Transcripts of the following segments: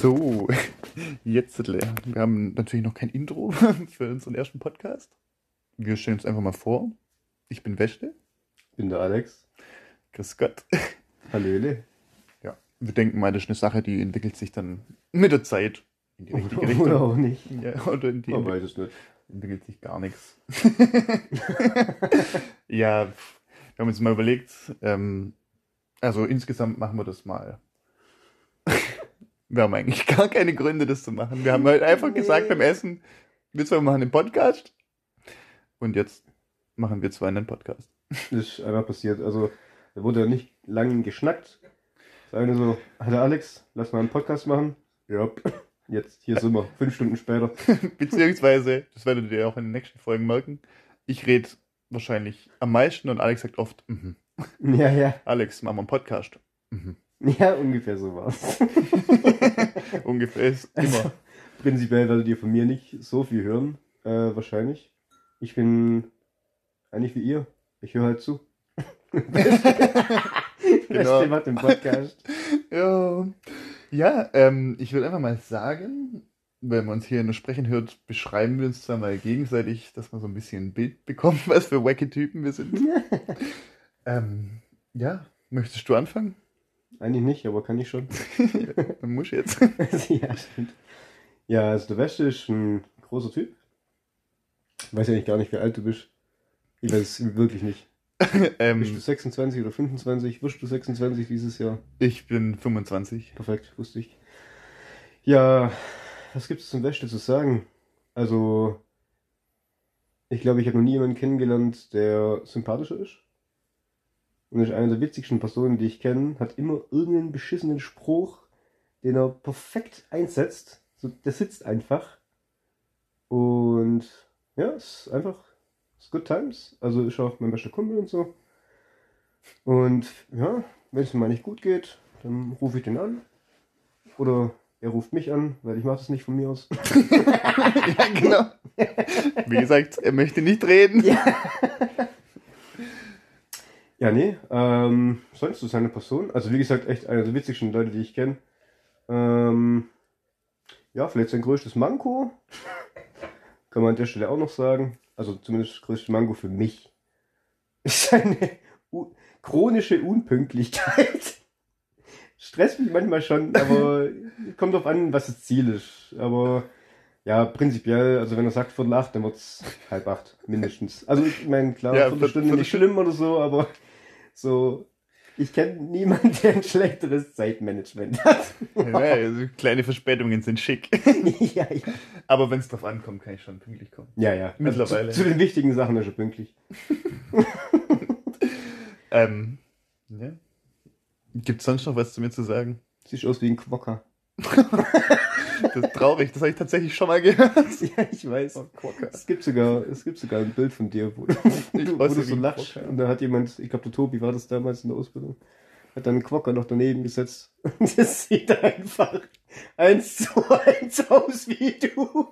So, jetzt, wir haben natürlich noch kein Intro für unseren ersten Podcast. Wir stellen uns einfach mal vor. Ich bin Wäsche. Ich bin der Alex. Grüß Gott. Hallöle. Ja, wir denken mal, das ist eine Sache, die entwickelt sich dann mit der Zeit in die richtige Richtung. Oder auch nicht. Ja, oder in die Man weiß es nicht. entwickelt sich gar nichts. ja, wir haben uns mal überlegt, ähm, also insgesamt machen wir das mal. Wir haben eigentlich gar keine Gründe, das zu machen. Wir haben halt einfach gesagt beim Essen, wir zwei machen einen Podcast. Und jetzt machen wir zwei einen Podcast. Das ist einfach passiert. Also, da wurde ja nicht lang geschnackt. Es war nur so, Alter Alex, lass mal einen Podcast machen. Ja, jetzt, hier sind wir, fünf Stunden später. Beziehungsweise, das werdet ihr auch in den nächsten Folgen merken, ich rede wahrscheinlich am meisten und Alex sagt oft, mhm. Ja, ja. Alex, machen wir einen Podcast. Mhm. Ja, ungefähr so war's. Ungefähr ist immer. Prinzipiell werdet ihr von mir nicht so viel hören, äh, wahrscheinlich. Ich bin eigentlich wie ihr. Ich höre halt zu. Genau. Das macht im Podcast. Ja, ja ähm, ich würde einfach mal sagen, wenn man uns hier nur sprechen hört, beschreiben wir uns zwar mal gegenseitig, dass man so ein bisschen ein Bild bekommt, was für wacky Typen wir sind. ähm, ja, möchtest du anfangen? Eigentlich nicht, aber kann ich schon. Dann muss ich jetzt. ja, stimmt. Ja, also der Wäsche ist ein großer Typ. Ich weiß ja nicht gar nicht, wie alt du bist. Ich weiß es wirklich nicht. Bist du ähm, 26 oder 25? Wirst du 26 dieses Jahr? ich bin 25. Perfekt, wusste ich. Ja, was gibt es zum Wäsche zu sagen? Also, ich glaube, ich habe noch nie jemanden kennengelernt, der sympathischer ist. Und ist eine der witzigsten Personen, die ich kenne, hat immer irgendeinen beschissenen Spruch, den er perfekt einsetzt. So, der sitzt einfach. Und ja, ist einfach, ist good times. Also ist auch mein bester Kumpel und so. Und ja, wenn es mir mal nicht gut geht, dann rufe ich den an. Oder er ruft mich an, weil ich mache das nicht von mir aus. ja, genau. Wie gesagt, er möchte nicht reden. Ja, nee, ähm, sonst ist eine Person, also wie gesagt, echt eine der witzigsten Leute, die ich kenne. Ähm, ja, vielleicht sein größtes Manko. Kann man an der Stelle auch noch sagen. Also zumindest das größte Manko für mich. Ist seine chronische Unpünktlichkeit. Stresst mich manchmal schon, aber kommt drauf an, was das Ziel ist. Aber ja, prinzipiell, also wenn er sagt Viertel acht, dann wird's halb acht, mindestens. Also ich meine, klar, Ja, Viertelstunde Viertel- nicht schlimm oder so, aber so, ich kenne niemanden, der ein schlechteres Zeitmanagement hat. Ja, also kleine Verspätungen sind schick. ja, ja. Aber wenn es drauf ankommt, kann ich schon pünktlich kommen. Ja, ja. Mittlerweile. Also zu, zu den wichtigen Sachen ist er pünktlich. Ähm, ja. Gibt es sonst noch was zu mir zu sagen? Sieht aus wie ein Quokka. Das ist traurig, das habe ich tatsächlich schon mal gehört. Ja, ich weiß. Oh. Es gibt sogar, es gibt sogar ein Bild von dir, wo, du- wo weiß du so lachst. Und da hat jemand, ich glaube der Tobi war das damals in der Ausbildung, hat dann einen Quokka noch daneben gesetzt. Und das sieht einfach eins zu eins aus wie du.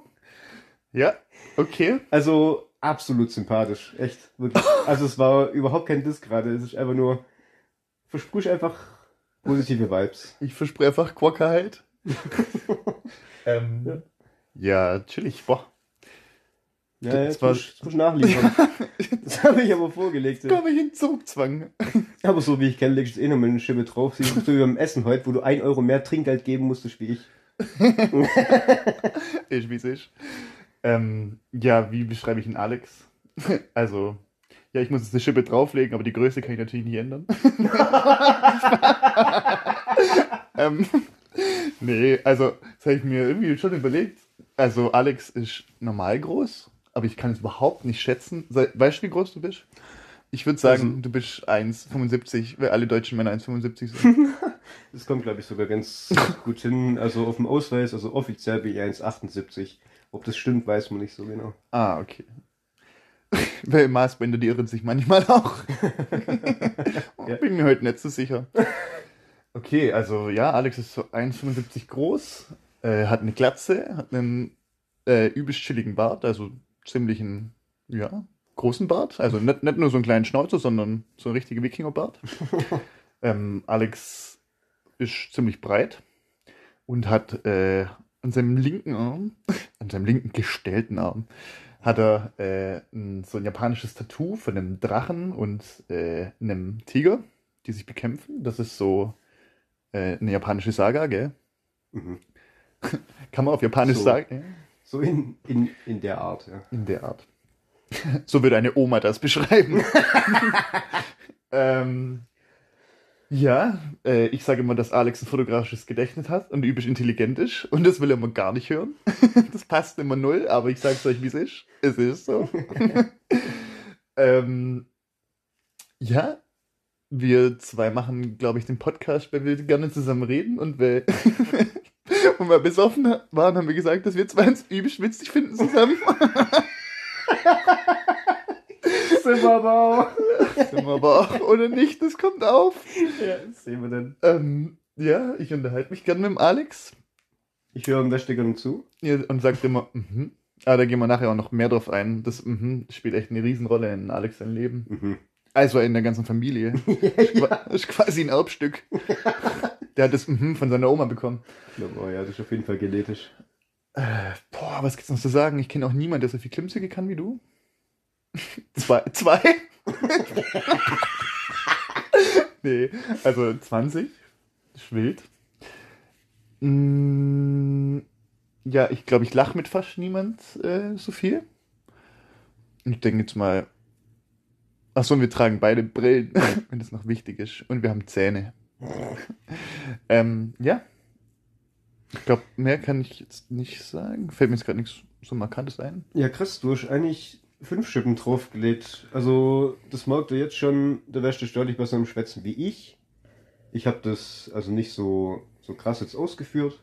Ja, okay. Also absolut sympathisch. Echt, wirklich. Also es war überhaupt kein Diss gerade. Es ist einfach nur, versprüch einfach positive Vibes. Ich verspreche einfach Quokka halt. Ähm, ja. chillig. Boah. Ja, Das jetzt war- musst du nachliefern. Das habe ich aber vorgelegt. Da Ja. habe ich einen Zugzwang. Aber so wie ich kenne, legst du eh noch mal eine Schippe drauf. Siehst du wie beim Essen heute, wo du ein Euro mehr Trinkgeld geben musstest wie ich. Ich, wie es ist. Ähm, ja, wie beschreibe ich einen Alex? Also, ja, ich muss jetzt eine Schippe drauflegen, aber die Größe kann ich natürlich nicht ändern. ähm, nee, also, das habe ich mir irgendwie schon überlegt. Also, Alex ist normal groß, aber ich kann es überhaupt nicht schätzen. Weißt du, wie groß du bist? Ich würde sagen, Also- du bist 1,75, weil alle deutschen Männer 1,75 sind. Das kommt, glaube ich, sogar ganz gut hin. Also auf dem Ausweis, also offiziell bin ich 1,78. Ob das stimmt, weiß man nicht so genau. Ah, okay. Weil Maßbänder, die irren sich manchmal auch. Ja. Bin mir heute nicht so sicher. Okay, also ja, Alex ist so 1,75 groß, äh, hat eine Glatze, hat einen äh, übelst chilligen Bart, also ziemlich einen, ja, großen Bart. Also nicht, nicht nur so einen kleinen Schnauzer, sondern so ein richtiger Wikingerbart. ähm, Alex ist ziemlich breit und hat äh, an seinem linken Arm, an seinem linken gestellten Arm, hat er äh, ein, so ein japanisches Tattoo von einem Drachen und äh, einem Tiger, die sich bekämpfen. Das ist so äh, eine japanische Saga, gell? Mhm. Kann man auf Japanisch So. sagen? Ja? So in, in, in der Art, ja. In der Art. So würde eine Oma das beschreiben. ähm, ja, äh, ich sage immer, dass Alex ein fotografisches Gedächtnis hat und übelst intelligent ist. Und das will er immer gar nicht hören. das passt immer null, aber ich sage es euch, wie es ist. Es ist so. ähm, ja, wir zwei machen, glaube ich, den Podcast, weil wir gerne zusammen reden und weil, und wir besoffen waren, haben wir gesagt, dass wir zwei uns übelst witzig finden zusammen. Sind wir aber auch. Sind wir aber auch oder nicht, das kommt auf. Ja, das sehen wir dann. Ähm, ja, ich unterhalte mich gern mit dem Alex Ich höre am besten gerne zu. ja, und sagt immer, mhm. Aber da gehen wir nachher auch noch mehr drauf ein. Das mhm spielt echt eine Riesenrolle in Alex sein Leben. Mhm. Also in der ganzen Familie. Das ist quasi ein Erbstück. Der hat das mhm von seiner Oma bekommen. Ich glaube, oh ja, das ist auf jeden Fall genetisch. Äh, boah, was gibt's noch zu sagen? Ich kenne auch niemanden, der so viel Klimmzüge kann wie du. zwei? Zwei? nee, also 20. Das ist wild. Mm, ja, ich glaube, ich lache mit fast niemand äh, so viel. Ich denke jetzt mal. Achso, und wir tragen beide Brillen, wenn das noch wichtig ist. Und wir haben Zähne. ähm, ja. Ich glaube, mehr kann ich jetzt nicht sagen. Fällt mir jetzt gerade nichts so Markantes ein. Ja, krass, du hast eigentlich fünf Schippen draufgelegt. Also, das merkt ihr jetzt schon, da wärst du deutlich besser im Schwätzen wie ich. Ich habe das also nicht so, so krass jetzt ausgeführt.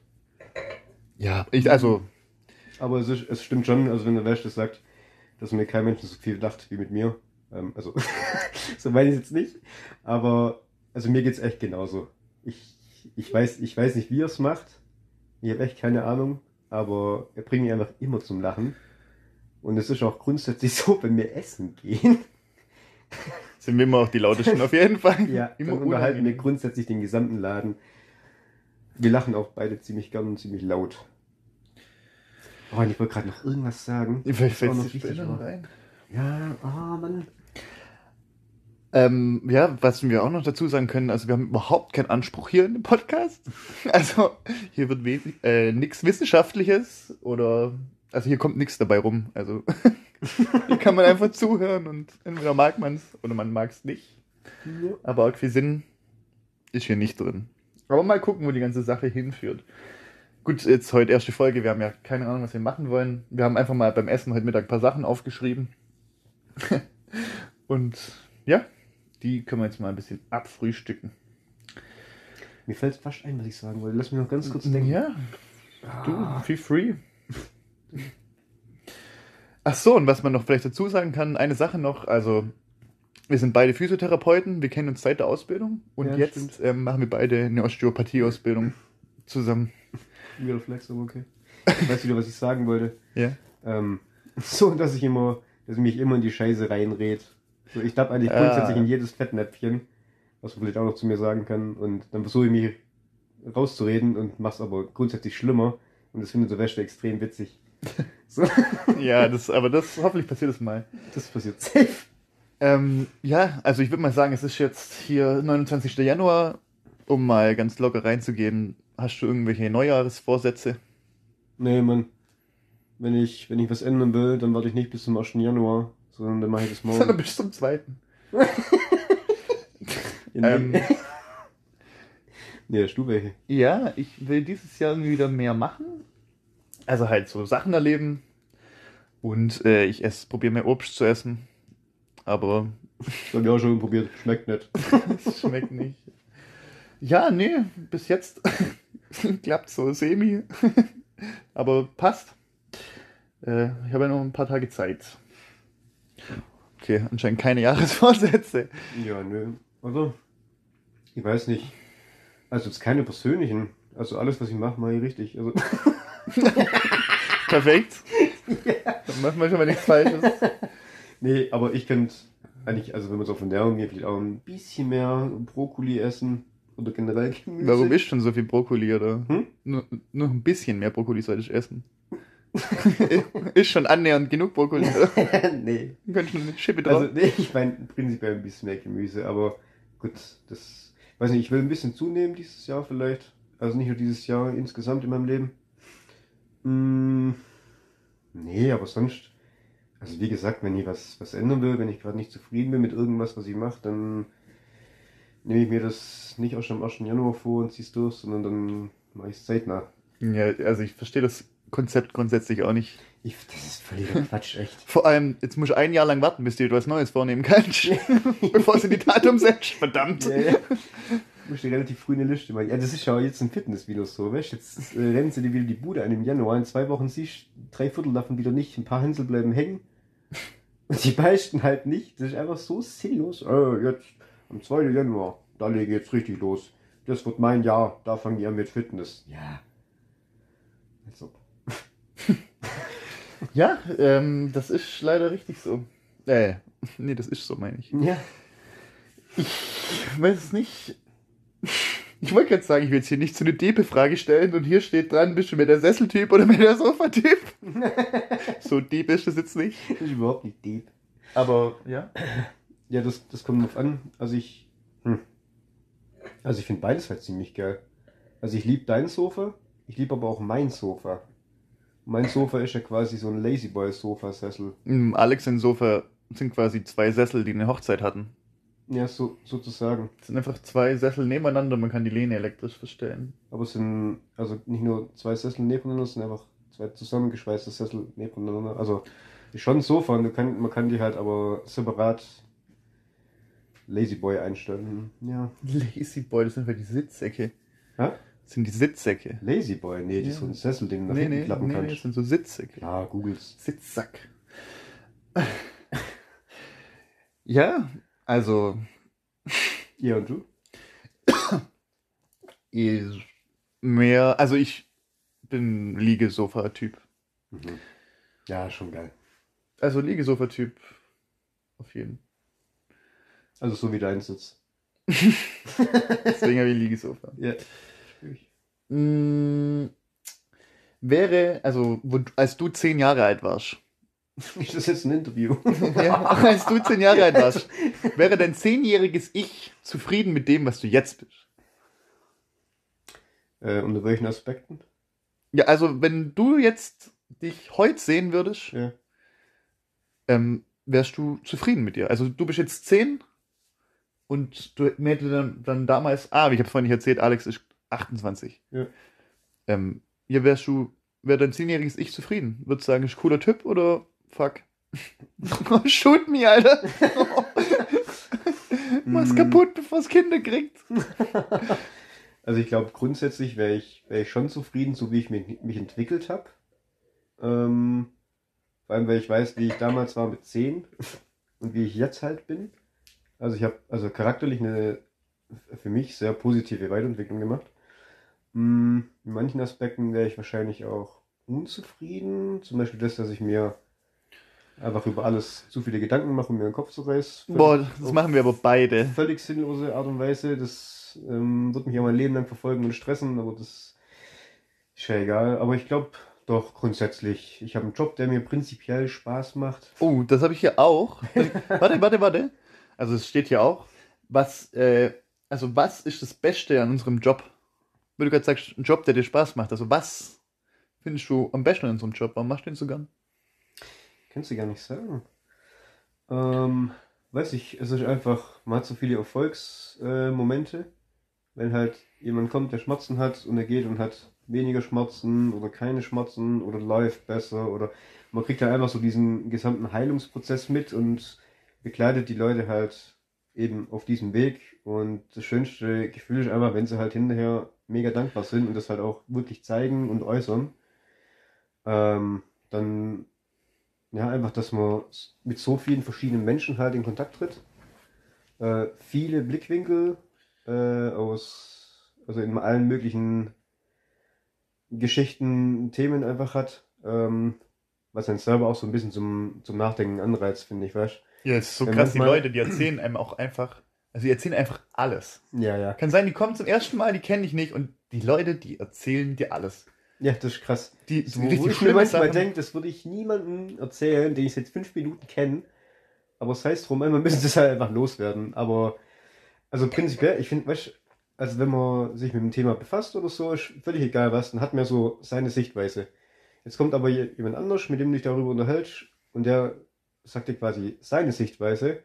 Ja, ich, also, Aber es, ist, es stimmt schon, also wenn der Wäsch das sagt, dass mir kein Mensch so viel lacht wie mit mir. Ähm, also, so meine ich es jetzt nicht. Aber, also mir geht's echt genauso. Ich, ich, weiß, ich weiß nicht, wie er es macht. Ich habe echt keine Ahnung. Aber er bringt mich einfach immer zum Lachen. Und es ist auch grundsätzlich so, wenn wir essen gehen. sind wir immer auch die lautesten auf jeden Fall. Ja, immer dann unterhalten wir grundsätzlich den gesamten Laden. Wir lachen auch beide ziemlich gern und ziemlich laut. Oh, und ich wollte gerade noch irgendwas sagen. Das war fällt noch es wichtig, später noch aber- ein. Ja, ah, Mann. Ähm, ja, was wir auch noch dazu sagen können, also wir haben überhaupt keinen Anspruch hier in dem Podcast. Also hier wird äh, nichts Wissenschaftliches oder also hier kommt nichts dabei rum. Also hier kann man einfach zuhören und entweder mag man es oder man mag es nicht. Aber auch viel Sinn ist hier nicht drin. Aber mal gucken, wo die ganze Sache hinführt. Gut, jetzt heute erste Folge. Wir haben ja keine Ahnung, was wir machen wollen. Wir haben einfach mal beim Essen heute Mittag ein paar Sachen aufgeschrieben. Und ja, die können wir jetzt mal ein bisschen abfrühstücken. Mir fällt fast ein, was ich sagen wollte. Lass mich noch ganz kurz denken. Ja, du, Ah, feel free. Ach so, und was man noch vielleicht dazu sagen kann, eine Sache noch, also wir sind beide Physiotherapeuten, wir kennen uns seit der Ausbildung und Ja, jetzt ähm, machen wir beide eine Osteopathie-Ausbildung zusammen. wieder Flex, aber okay. Ich weiß wieder, was ich sagen wollte. Ja. Ähm, so, dass ich immer, dass ich mich immer in die Scheiße reinred. So, ich tapp eigentlich Ah. grundsätzlich in jedes Fettnäpfchen, was man vielleicht auch noch zu mir sagen kann. Und dann versuche ich mich rauszureden und mach's aber grundsätzlich schlimmer. Und das findet der Wäsche extrem witzig. So, Ja, das, aber das hoffentlich passiert es mal. das passiert safe. Ähm, ja, also ich würde mal sagen, es ist jetzt hier 29. Januar, um mal ganz locker reinzugehen. Hast du irgendwelche Neujahresvorsätze? Nee, Mann. Wenn ich, wenn ich was ändern will, dann warte ich nicht bis zum 1. Januar, sondern dann mache ich das Sondern morgen. bis zum zweiten. In Ähm, nee, hast du welche? Ja, ich will dieses Jahr irgendwie wieder mehr machen. Also halt so Sachen erleben. Und äh, ich probiere mehr Obst zu essen. Aber Das habe ich auch schon probiert. Schmeckt nicht. schmeckt nicht. Ja, nee, bis jetzt klappt so semi. Aber passt. Äh, ich habe ja noch ein paar Tage Zeit. Okay, anscheinend keine Jahresvorsätze. Ja, nö. Also, ich weiß nicht. Also jetzt keine persönlichen. Also alles, was ich mache, mache ich richtig. Also, Perfekt. Dann machen wir schon mal nichts Falsches. nee, aber ich könnte eigentlich, also wenn man so auf Ernährung geht, vielleicht auch ein bisschen mehr Brokkoli essen. Oder generell Gemüse. Warum isst schon so viel Brokkoli, oder? Hm? Nur, nur ein bisschen mehr Brokkoli sollte ich essen. Ist schon annähernd genug Brokkoli, nee. Könntest du eine Schippe drauf? Also, nee, ich meine prinzipiell ein bisschen mehr Gemüse, aber gut, das. Weiß nicht, ich will ein bisschen zunehmen dieses Jahr vielleicht. Also nicht nur dieses Jahr, insgesamt in meinem Leben. Mm, nee, aber sonst. Also wie gesagt, wenn ich was, was ändern will, wenn ich gerade nicht zufrieden bin mit irgendwas, was ich mache, dann nehme ich mir das nicht erst am 1. Januar vor und zieh's durch, sondern dann mache ich es zeitnah. ja, also ich verstehe das Konzept grundsätzlich auch nicht. Ich, das ist völliger Quatsch, echt. Vor allem, jetzt musst du ein Jahr lang warten, bis du dir was Neues vornehmen kannst. bevor sie die Tat umsetzt. Verdammt. Ja, ja. Du musst dir relativ früh eine Liste machen. Ja, das ist ja jetzt ein Fitnessvideo so, weißt? Jetzt äh, rennen sie dir wieder die Bude ein im Januar. In zwei Wochen siehst du drei Viertel davon wieder nicht. Ein paar Hänsel bleiben hängen. Und die meisten halt nicht. Das ist einfach so sinnlos. Äh, jetzt am 2. Januar, da lege ich jetzt richtig los. Das wird mein Jahr. Da fange ich an mit Fitness. Ja. Als ob. Ja, ähm, das ist leider richtig so. Äh, nee, das ist so, meine ich. Ja. Ich weiß es nicht. Ich wollte gerade sagen, ich will jetzt hier nicht so eine Depe-Frage stellen und hier steht dran, bist du mehr der Sesseltyp oder mehr der Sofatyp? so deep ist das jetzt nicht. Das ist überhaupt nicht deep. Aber, ja. Ja, das, das kommt drauf an. Also ich. Hm. Also ich finde beides halt ziemlich geil. Also ich liebe dein Sofa, ich liebe aber auch mein Sofa. Mein Sofa ist ja quasi so ein Lazyboy-Sofa-Sessel. Alex und Sofa sind quasi zwei Sessel, die eine Hochzeit hatten. Ja, so, sozusagen. Es sind einfach zwei Sessel nebeneinander, man kann die Lehne elektrisch verstellen. Aber es sind also nicht nur zwei Sessel nebeneinander, es sind einfach zwei zusammengeschweißte Sessel nebeneinander. Also ist schon ein Sofa und kann, man kann die halt aber separat Lazyboy einstellen. Ja. Lazy Boy, das sind halt die Sitzsäcke. Hä? Das sind die Sitzsäcke. Lazyboy? Nee, das Ja. ist so ein Sessel, den du nach Nee, hinten nee, klappen nee, nee, kannst. das sind so Sitzsäcke. Ja, googles. Sitzsack. ja, also Ja, und du? eh, mehr, also ich bin Liegesofa-Typ. Mhm. Ja, schon geil. Also Liegesofa-Typ auf jeden. Also so wie dein Sitz. Deswegen habe ich Liegesofa. Ja. Spür ich. Mm, wäre, also wo, als du zehn Jahre alt warst, Ist das jetzt ein Interview? ja, als du zehn Jahre alt warst, wäre dein zehnjähriges Ich zufrieden mit dem, was du jetzt bist? äh, unter welchen Aspekten? Ja, also wenn du jetzt dich heute sehen würdest, Ja. ähm, wärst du zufrieden mit dir. Also du bist jetzt 10 und du mir hätte dann, dann damals, ah, wie ich habe vorhin nicht erzählt, Alex ist 28. Ja. Ähm, ja, wärst du, wäre dein zehnjähriges Ich zufrieden? Würdest du sagen, ist cooler Typ oder fuck? Shoot me, Alter! Mach's Mm. kaputt, bevor es Kinder kriegt. Also ich glaube, grundsätzlich wäre ich, wär ich schon zufrieden, so wie ich mich, mich entwickelt habe. Ähm, vor allem, weil ich weiß, wie ich damals war mit 10 und wie ich jetzt halt bin. Also ich habe also charakterlich eine für mich sehr positive Weiterentwicklung gemacht. Mm, In manchen Aspekten wäre ich wahrscheinlich auch unzufrieden. Zum Beispiel das, dass ich mir einfach über alles zu viele Gedanken mache und mir den Kopf zerreiß. Boah, das machen wir aber beide. völlig sinnlose Art und Weise. Das ähm, wird mich auch mein Leben lang verfolgen und stressen, aber das ist ja egal. Aber ich glaube doch grundsätzlich, ich habe einen Job, der mir prinzipiell Spaß macht. Oh, das habe ich hier auch. warte, warte, warte. Also es steht hier auch, was, äh, also was ist das Beste an unserem Job? Weil du gerade sagst, ein Job, der dir Spaß macht. Also was findest du am besten an unserem Job? Warum machst du den so gern? Kannst du gar nicht sagen. Ähm, weiß ich, es ist einfach, man hat so viele Erfolgsmomente, äh, wenn halt jemand kommt, der Schmerzen hat und er geht und hat weniger Schmerzen oder keine Schmerzen oder läuft besser oder man kriegt halt einfach so diesen gesamten Heilungsprozess mit und begleitet die Leute halt eben auf diesem Weg und das schönste Gefühl ist einfach, wenn sie halt hinterher mega dankbar sind und das halt auch wirklich zeigen und äußern, ähm, dann ja, einfach, dass man mit so vielen verschiedenen Menschen halt in Kontakt tritt. Äh, viele Blickwinkel äh, aus, also in allen möglichen Geschichten, Themen einfach hat. Ähm, was einen selber auch so ein bisschen zum, zum Nachdenken anreizt, finde ich, weißt Ja, es ist so krass, die Leute, die erzählen einem auch einfach, Also die erzählen einfach alles. Ja, ja. Kann sein, die kommen zum ersten Mal, die kenne ich nicht und die Leute, die erzählen dir alles. Ja, das ist krass. Die So, so wo richtig ich mir manchmal Sachen. denke, das würde ich niemandem erzählen, den ich seit fünf Minuten kenne. Aber es heißt drum, immer müssen das halt einfach loswerden. Aber, also prinzipiell, ich finde, weißt du, also wenn man sich mit dem Thema befasst oder so, ist völlig egal was, dann hat man so seine Sichtweise. Jetzt kommt aber je- jemand anders, mit dem du dich darüber unterhältst, und der sagt dir quasi seine Sichtweise.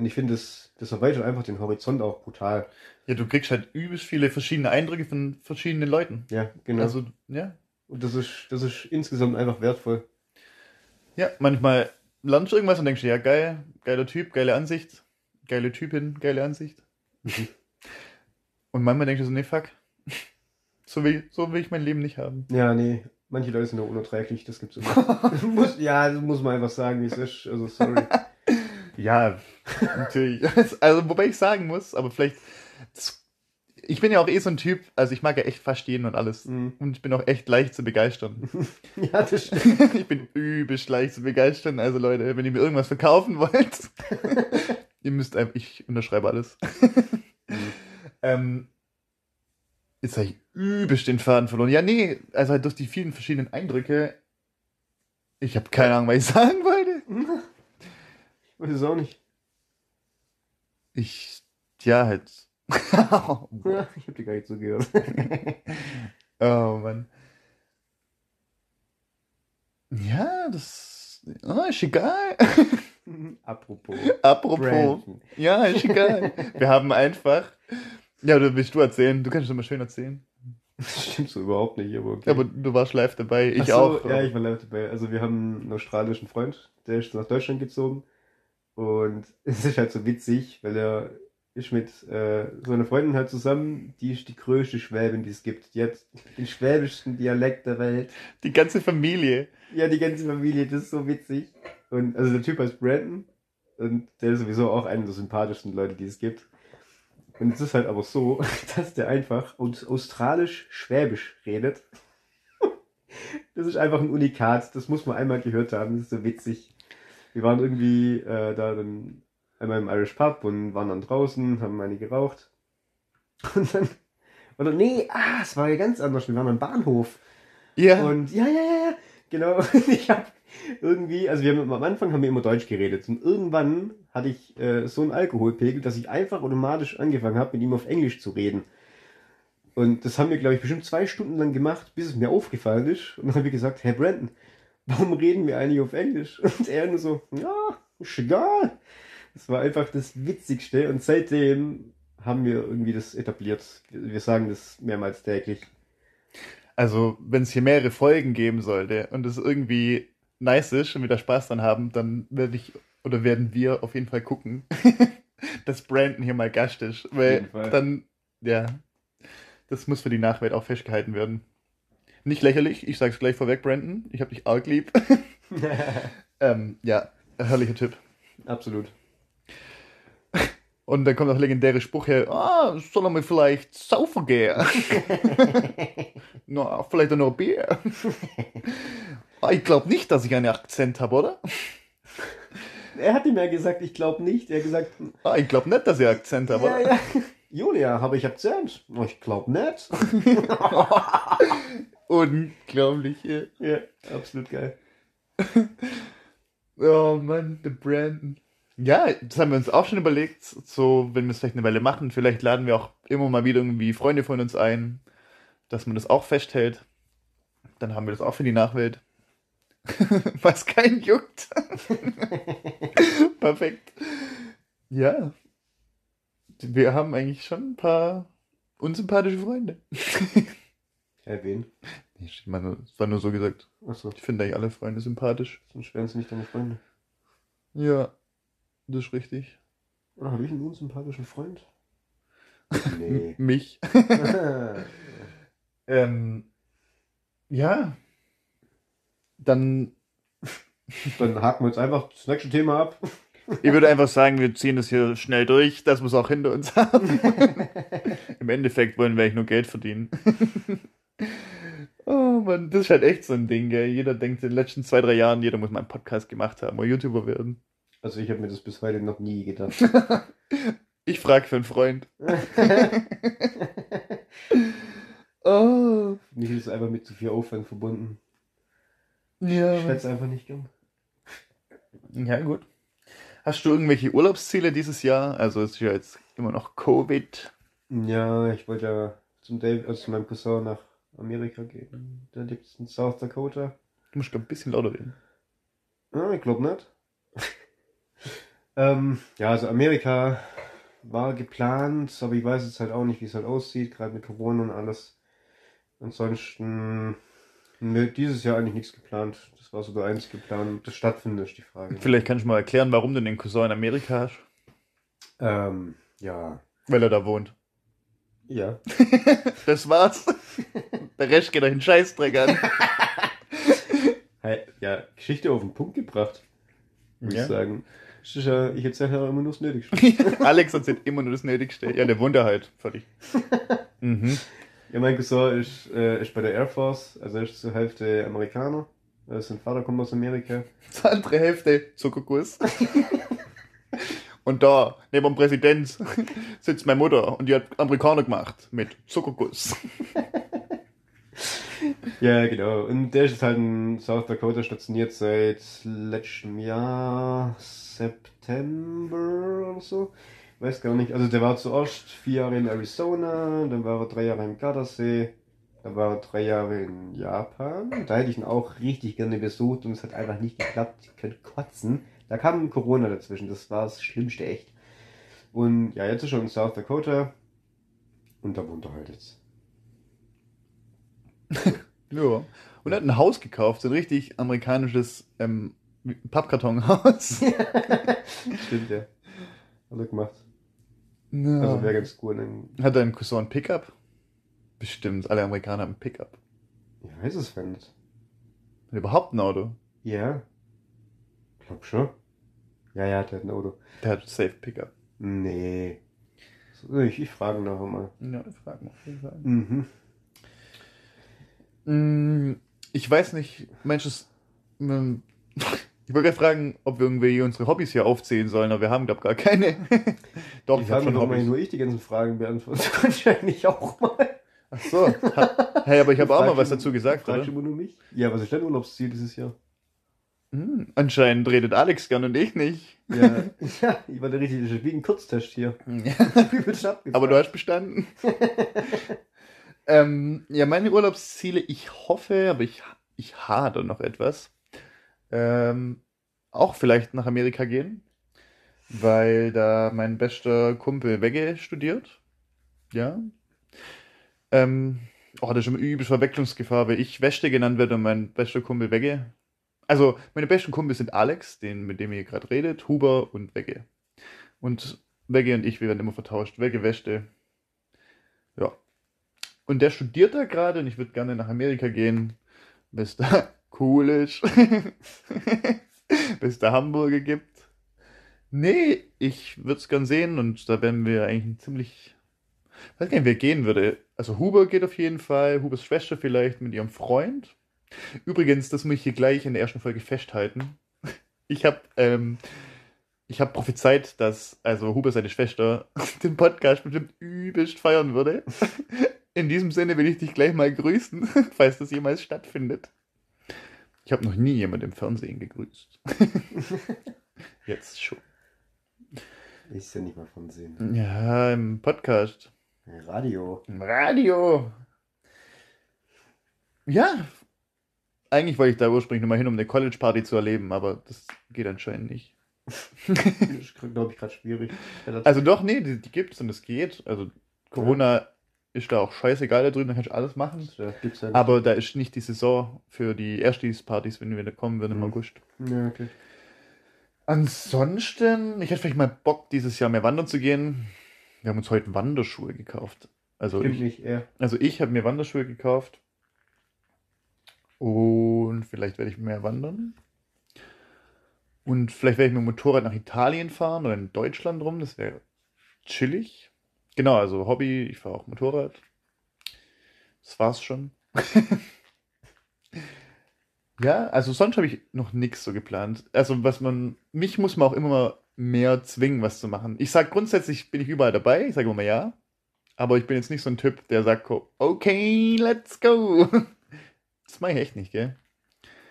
Und ich finde, das, das erweitert einfach den Horizont auch brutal. Ja, du kriegst halt übelst viele verschiedene Eindrücke von verschiedenen Leuten. Ja, genau. Also, ja. und das ist, das ist insgesamt einfach wertvoll. Ja, manchmal lernst du irgendwas und denkst dir, ja, geil, geiler Typ, geile Ansicht, geile Typin, geile Ansicht. Mhm. Und manchmal denkst du so, nee, fuck. So will, so will ich mein Leben nicht haben. Ja, nee, manche Leute sind nur unerträglich, das gibt's immer. muss, ja, das muss man einfach sagen, wie es ist. Also, sorry. Ja, natürlich. Also, wobei ich sagen muss, aber vielleicht. Ich bin ja auch eh so ein Typ, also ich mag ja echt fast jeden und alles. Mhm. Und ich bin auch echt leicht zu begeistern. Ja, das stimmt. ich bin übelst leicht zu begeistern. Also Leute, wenn ihr mir irgendwas verkaufen wollt, ihr müsst einfach, ich unterschreibe alles. ähm, jetzt habe ich übelst den Faden verloren. Ja, nee, also halt durch die vielen verschiedenen Eindrücke. Ich habe keine Ahnung, was ich sagen wollte. Ich weiß es auch nicht. Ich, ja, halt. Ja, ich hab dir gar nicht zugehört. oh Mann. Ja, das oh, ist egal. Apropos. Apropos. Brandon. Ja, ist egal. Wir haben einfach. Ja, oder willst du erzählen? Du kannst es immer schön erzählen. Das stimmt so überhaupt nicht, aber okay. Aber du warst live dabei, ich so, auch. Ja, ich war live dabei. Also wir haben einen australischen Freund, der ist nach Deutschland gezogen. Und es ist halt so witzig, weil er ist mit äh, so einer Freundin halt zusammen, die ist die größte Schwäbin, die es gibt. Die hat den schwäbischsten Dialekt der Welt. Die ganze Familie. Ja, die ganze Familie, das ist so witzig. Und also der Typ heißt Brandon und der ist sowieso auch einer der sympathischsten Leute, die es gibt. Und es ist halt aber so, dass der einfach aus australisch-schwäbisch redet. Das ist einfach ein Unikat, das muss man einmal gehört haben, das ist so witzig. Wir waren irgendwie äh, da dann einmal im Irish Pub und waren dann draußen, haben eine geraucht. Und dann, oder nee, ah, es war ja ganz anders, wir waren am Bahnhof. Ja. Und ja, ja, ja, ja, genau. Und ich habe irgendwie, also wir haben am Anfang haben wir immer Deutsch geredet und irgendwann hatte ich äh, so einen Alkoholpegel, dass ich einfach automatisch angefangen habe, mit ihm auf Englisch zu reden. Und das haben wir, glaube ich, bestimmt zwei Stunden lang gemacht, bis es mir aufgefallen ist. Und dann habe ich gesagt, Herr Brandon, warum reden wir eigentlich auf Englisch? Und er nur so, ja, ist egal. Das war einfach das Witzigste und seitdem haben wir irgendwie das etabliert. Wir sagen das mehrmals täglich. Also, wenn es hier mehrere Folgen geben sollte und es irgendwie nice ist und wir da Spaß dran haben, dann werde ich oder werden wir auf jeden Fall gucken, dass Brandon hier mal Gast ist. Weil dann, ja, das muss für die Nachwelt auch festgehalten werden. Nicht lächerlich, ich sag's gleich vorweg, Brandon. Ich hab dich arg lieb. ähm, ja, herrlicher Typ. Absolut. Und dann kommt auch legendäre Spruch her, ah, soll er mir vielleicht saufen gehen? no, vielleicht auch noch Bier. ah, ich glaube nicht, dass ich einen Akzent habe, oder? Er hat ihm ja gesagt, ich glaube nicht. Er hat gesagt, Ah, ich glaube nicht, dass ich einen Akzent habe, ja, oder? ja. Julia, habe ich Akzent? Ich glaube nicht. Unglaublich. Ja. ja, absolut geil. Oh Mann, der Brandon. Ja, das haben wir uns auch schon überlegt, so, wenn wir es vielleicht eine Weile machen, vielleicht laden wir auch immer mal wieder irgendwie Freunde von uns ein, dass man das auch festhält. Dann haben wir das auch für die Nachwelt. Was keinen juckt. Perfekt. Ja. Wir haben eigentlich schon ein paar unsympathische Freunde. Herr wen? Ich meine, es war nur so gesagt. Achso, Ich finde eigentlich alle Freunde sympathisch. sonst wären es nicht deine Freunde. Ja, das ist richtig. Oder habe ich einen unsympathischen Freund? Nee. Mich. Ähm, ja. Dann, Dann haken wir jetzt einfach das nächste Thema ab. ich würde einfach sagen, wir ziehen das hier schnell durch, dass wir es auch hinter uns haben. Im Endeffekt wollen wir eigentlich nur Geld verdienen. Oh Mann, das ist halt echt so ein Ding, gell? Jeder denkt in den letzten zwei, drei Jahren, jeder muss mal einen Podcast gemacht haben oder YouTuber werden. Also ich habe mir das bis heute noch nie gedacht. Ich frage für einen Freund. oh. Nicht ist einfach mit zu viel Aufwand verbunden. Ja, Ich es einfach nicht gern. ja, gut. Hast du irgendwelche Urlaubsziele dieses Jahr? Also es ist ja jetzt immer noch Covid. Ja, ich wollte ja zum Dave, also zu meinem Cousin nach Amerika gehen. Der lebt in South Dakota. Du musst glaub, ein bisschen lauter reden. Ah, ich glaube nicht. ähm, ja, also Amerika war geplant, aber ich weiß jetzt halt auch nicht, wie es halt aussieht, gerade mit Corona und alles. Ansonsten nö, dieses Jahr eigentlich nichts geplant. Das war so der einzige Plan. Das stattfindet, ist die Frage. Vielleicht kannst du mal erklären, warum du den Cousin in Amerika hast. Ähm, ja. Weil er da wohnt. Ja. Das war's. Der Rest geht euch einen Scheißdreck an. Hey, ja, Geschichte auf den Punkt gebracht, würde Ja. ich sagen. Ich erzähle ja immer nur das Nötigste. Alex erzählt immer nur das Nötigste. Ja, der da halt. Fertig. Mhm. Ja, mein Cousin ist, äh, ist bei der Air Force, also er ist zur Hälfte Amerikaner. Sein Vater kommt aus Amerika. Die andere Hälfte Zuckerguss. Und da, neben dem Präsident, sitzt meine Mutter und die hat Amerikaner gemacht mit Zuckerguss. Ja, genau. Und der ist halt in South Dakota stationiert seit letztem Jahr, September oder so. Weiß gar nicht. Also der war zuerst vier Jahre in Arizona, dann war er drei Jahre im Gardasee, dann war er drei Jahre in Japan. Da hätte ich ihn auch richtig gerne besucht und es hat einfach nicht geklappt. Ich könnte kotzen. Da kam Corona dazwischen, das war das Schlimmste echt. Und ja, jetzt ist er schon in South Dakota und da wohnt er halt jetzt. Ja. Und er hat ein Haus gekauft, so ein richtig amerikanisches ähm, Pappkartonhaus. Stimmt, ja. Hat er gemacht. Ja. Also wäre ganz cool. Dann, Hat dein Cousin ein Pickup? Bestimmt, alle Amerikaner haben ein Pickup. ich weiß es nicht. Hat er überhaupt ein Auto? Ja. Glaub schon. Ja, ja, der hat ein Auto. Der hat safe Pickup. Nee. Ich, ich frage nachher mal. Ja, ich frage Fall. Mhm. Mm, Ich weiß nicht, Mensch, es, ähm, ich wollte gerade fragen, ob wir irgendwie unsere Hobbys hier aufzählen sollen, aber wir haben, glaube gar keine. Doch, ich ich habe schon Hobbys. nur ich die ganzen Fragen beantworte. Das kann ich eigentlich auch mal. Ach so. Hey, aber ich habe auch mal Fragst was du- dazu gesagt, Fragst du oder? immer nur mich? Ja, was ist dein Urlaubsziel dieses Jahr? Hm, anscheinend redet Alex gern und ich nicht. Ja, ja ich war der richtige, wie ein Kurztest hier. Abgefragt. Aber du hast bestanden. ähm, ja, meine Urlaubsziele, ich hoffe, aber ich, ich hadere noch etwas. Ähm, auch vielleicht nach Amerika gehen, weil da mein bester Kumpel Wegge studiert. Ja. Ähm, oh, das ist schon übel Verwechslungsgefahr, weil ich Wäschte genannt werde und mein bester Kumpel Wegge. Also, meine besten Kumpel sind Alex, den, mit dem ihr gerade redet, Huber und Wegge. Und Wegge und ich, wir werden immer vertauscht. Wegge, Wäschte. Ja. Und der studiert da gerade und ich würde gerne nach Amerika gehen, es da cool ist. es da Hamburger gibt. Nee, ich würde es gern sehen und da werden wir eigentlich ein ziemlich. Ich weiß gar nicht, wer gehen würde. Also Huber geht auf jeden Fall, Hubers Schwester vielleicht mit ihrem Freund. Übrigens, das muss ich hier gleich in der ersten Folge festhalten. Ich habe ähm, ich habe prophezeit, dass also Huber seine Schwester den Podcast bestimmt übelst feiern würde. In diesem Sinne will ich dich gleich mal grüßen, falls das jemals stattfindet. Ich habe noch nie jemand im Fernsehen gegrüßt. Jetzt schon. Ist ja nicht mal von sehen. Ja, im Podcast. Radio. Im Radio. Ja. Eigentlich wollte ich da ursprünglich nur mal hin, um eine College-Party zu erleben, aber das geht anscheinend nicht. Das ist, glaube ich, gerade schwierig. Also doch, nee, die, die gibt's und es geht. Also Corona ist da auch scheißegal da drüben, da kannst du alles machen. Ja, gibt's ja nicht. Aber da ist nicht die Saison für die Erstis-Partys, wenn wir wieder kommen würden im Mhm. August. Ja, okay. Ansonsten, ich hätte vielleicht mal Bock, dieses Jahr mehr wandern zu gehen. Wir haben uns heute Wanderschuhe gekauft. Also Stimmt ich, nicht, er. also ich habe mir Wanderschuhe gekauft. Und vielleicht werde ich mehr wandern. Und vielleicht werde ich mit dem Motorrad nach Italien fahren oder in Deutschland rum. Das wäre chillig. Genau, also Hobby, ich fahre auch Motorrad. Das war's schon. ja, also sonst habe ich noch nichts so geplant. Also was man, mich muss man auch immer mal mehr zwingen, was zu machen. Ich sag grundsätzlich bin ich überall dabei, ich sage immer ja. Aber ich bin jetzt nicht so ein Typ, der sagt, okay, let's go. Das mache ich echt nicht, gell?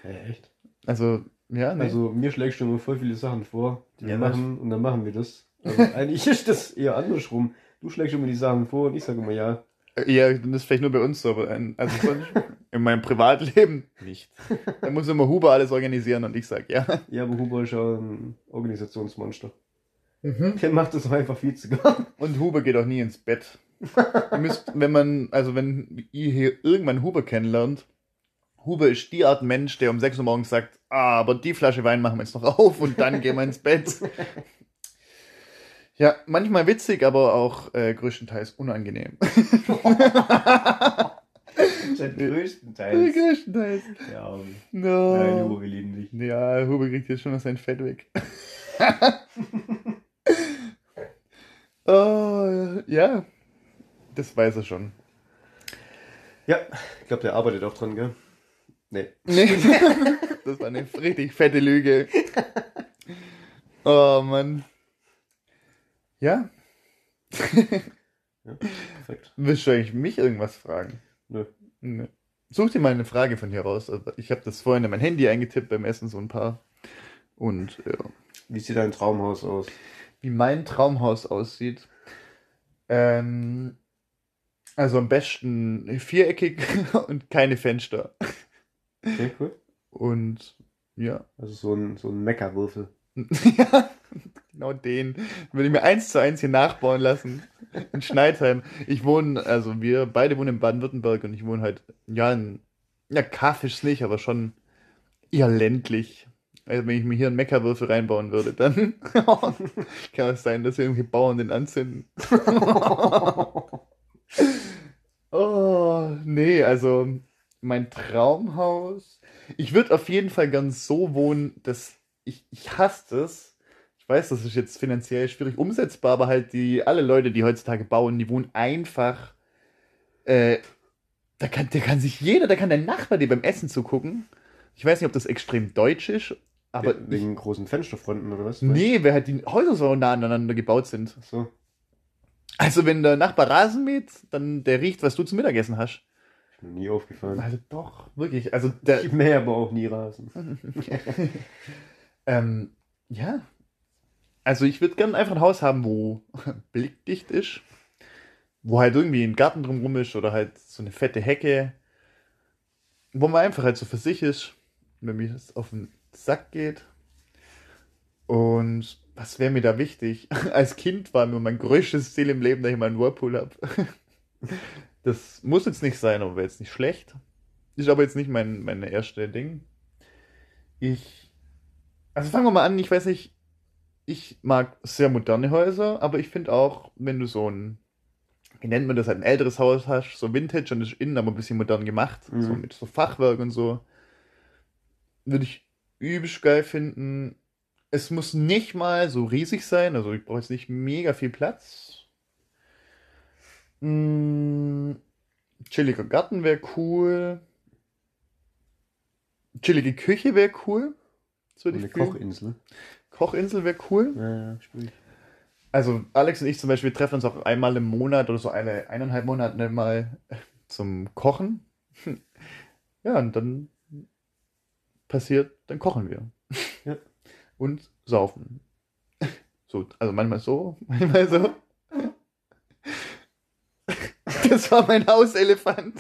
Ja, echt? Also, ja, nee. Also mir schlägst du immer voll viele Sachen vor, die Ja, wir machen und dann machen wir das. Also eigentlich ist das eher andersrum. Du schlägst immer die Sachen vor und ich sage immer ja. Ja, das ist vielleicht nur bei uns so, aber ein, also sonst in meinem Privatleben nicht. Da muss immer Huber alles organisieren und ich sag ja. Ja, aber Huber ist ja ein Organisationsmonster. Mhm. Der macht das einfach viel zu gern. Und Huber geht auch nie ins Bett. Ihr müsst, wenn man, also wenn ihr hier irgendwann Huber kennenlernt, Huber ist die Art Mensch, der um 6 Uhr morgens sagt, ah, aber die Flasche Wein machen wir jetzt noch auf und dann gehen wir ins Bett. Ja, manchmal witzig, aber auch äh, größtenteils unangenehm. Seit größtenteils. größtenteils. Ja, No. nein, Huber, wir lieben dich. Ja, Huber kriegt jetzt schon noch sein Fett weg. oh, ja. Das weiß er schon. Ja, ich glaube, der arbeitet auch dran, gell? Nee. Nee. das war eine richtig fette Lüge. Oh Mann. Ja. Ja, perfekt. Willst du eigentlich mich irgendwas fragen? Nö. Nö. Such dir mal eine Frage von hier raus. Also Ich habe das vorhin in mein Handy eingetippt beim Essen, so ein paar. Und ja. Wie sieht dein Traumhaus aus? wie mein Traumhaus aussieht. Ähm, also am besten viereckig und keine Fenster. Okay, cool. Und ja, Also so ein, so ein Meckerwürfel. ja, genau den würde ich mir eins zu eins hier nachbauen lassen. In Schneidheim. Ich wohne, also wir beide wohnen in Baden-Württemberg und ich wohne halt, ja, in, ja, Kafisch nicht, aber schon eher ländlich. Also wenn ich mir hier einen Meckerwürfel reinbauen würde, dann kann es sein, dass irgendwelche Bauern den anzünden. oh, nee, also mein Traumhaus. Ich würde auf jeden Fall ganz so wohnen, dass ich, ich hasse es. Ich weiß, das ist jetzt finanziell schwierig umsetzbar, aber halt die, alle Leute, die heutzutage bauen, die wohnen einfach, äh, da kann, der kann sich jeder, da kann der Nachbar dir beim Essen zugucken. Ich weiß nicht, ob das extrem deutsch ist, aber We- wegen großen Fensterfronten oder was? nee, wer halt die Häuser so nah aneinander gebaut sind. Ach so. Also wenn der Nachbar Rasen mäht, dann der riecht, was du zum Mittagessen hast. Mir nie aufgefallen. Also doch, wirklich. Also der, Ich mähe aber auch nie Rasen. ähm, ja. Also ich würde gerne einfach ein Haus haben, wo blickdicht ist, wo halt irgendwie ein Garten drumrum ist oder halt so eine fette Hecke, wo man einfach halt so für sich ist, wenn mir das auf den Sack geht. Und was wäre mir da wichtig? Als Kind war mir mein größtes Ziel im Leben, dass ich mal einen Whirlpool habe. Das muss jetzt nicht sein, aber wäre jetzt nicht schlecht. Ist aber jetzt nicht mein meine erste Ding. Ich. Also fangen wir mal an, ich weiß nicht, ich mag sehr moderne Häuser, aber ich finde auch, wenn du so ein, wie nennt man das, halt ein älteres Haus hast, so Vintage und ist innen aber ein bisschen modern gemacht, Mhm. so mit so Fachwerk und so, würde ich übelst geil finden. Es muss nicht mal so riesig sein, also ich brauche jetzt nicht mega viel Platz. Mm, chilliger Garten wäre cool. Chillige Küche wäre cool. Würde Eine fühlen. Kochinsel. Kochinsel wäre cool. Ja, ja, ich. Also Alex und ich zum Beispiel treffen uns auch einmal im Monat oder so eine eineinhalb Monate mal zum Kochen. Ja, und dann passiert, dann kochen wir. Ja. Und saufen. So, also manchmal so, manchmal so. Das war mein Hauselefant.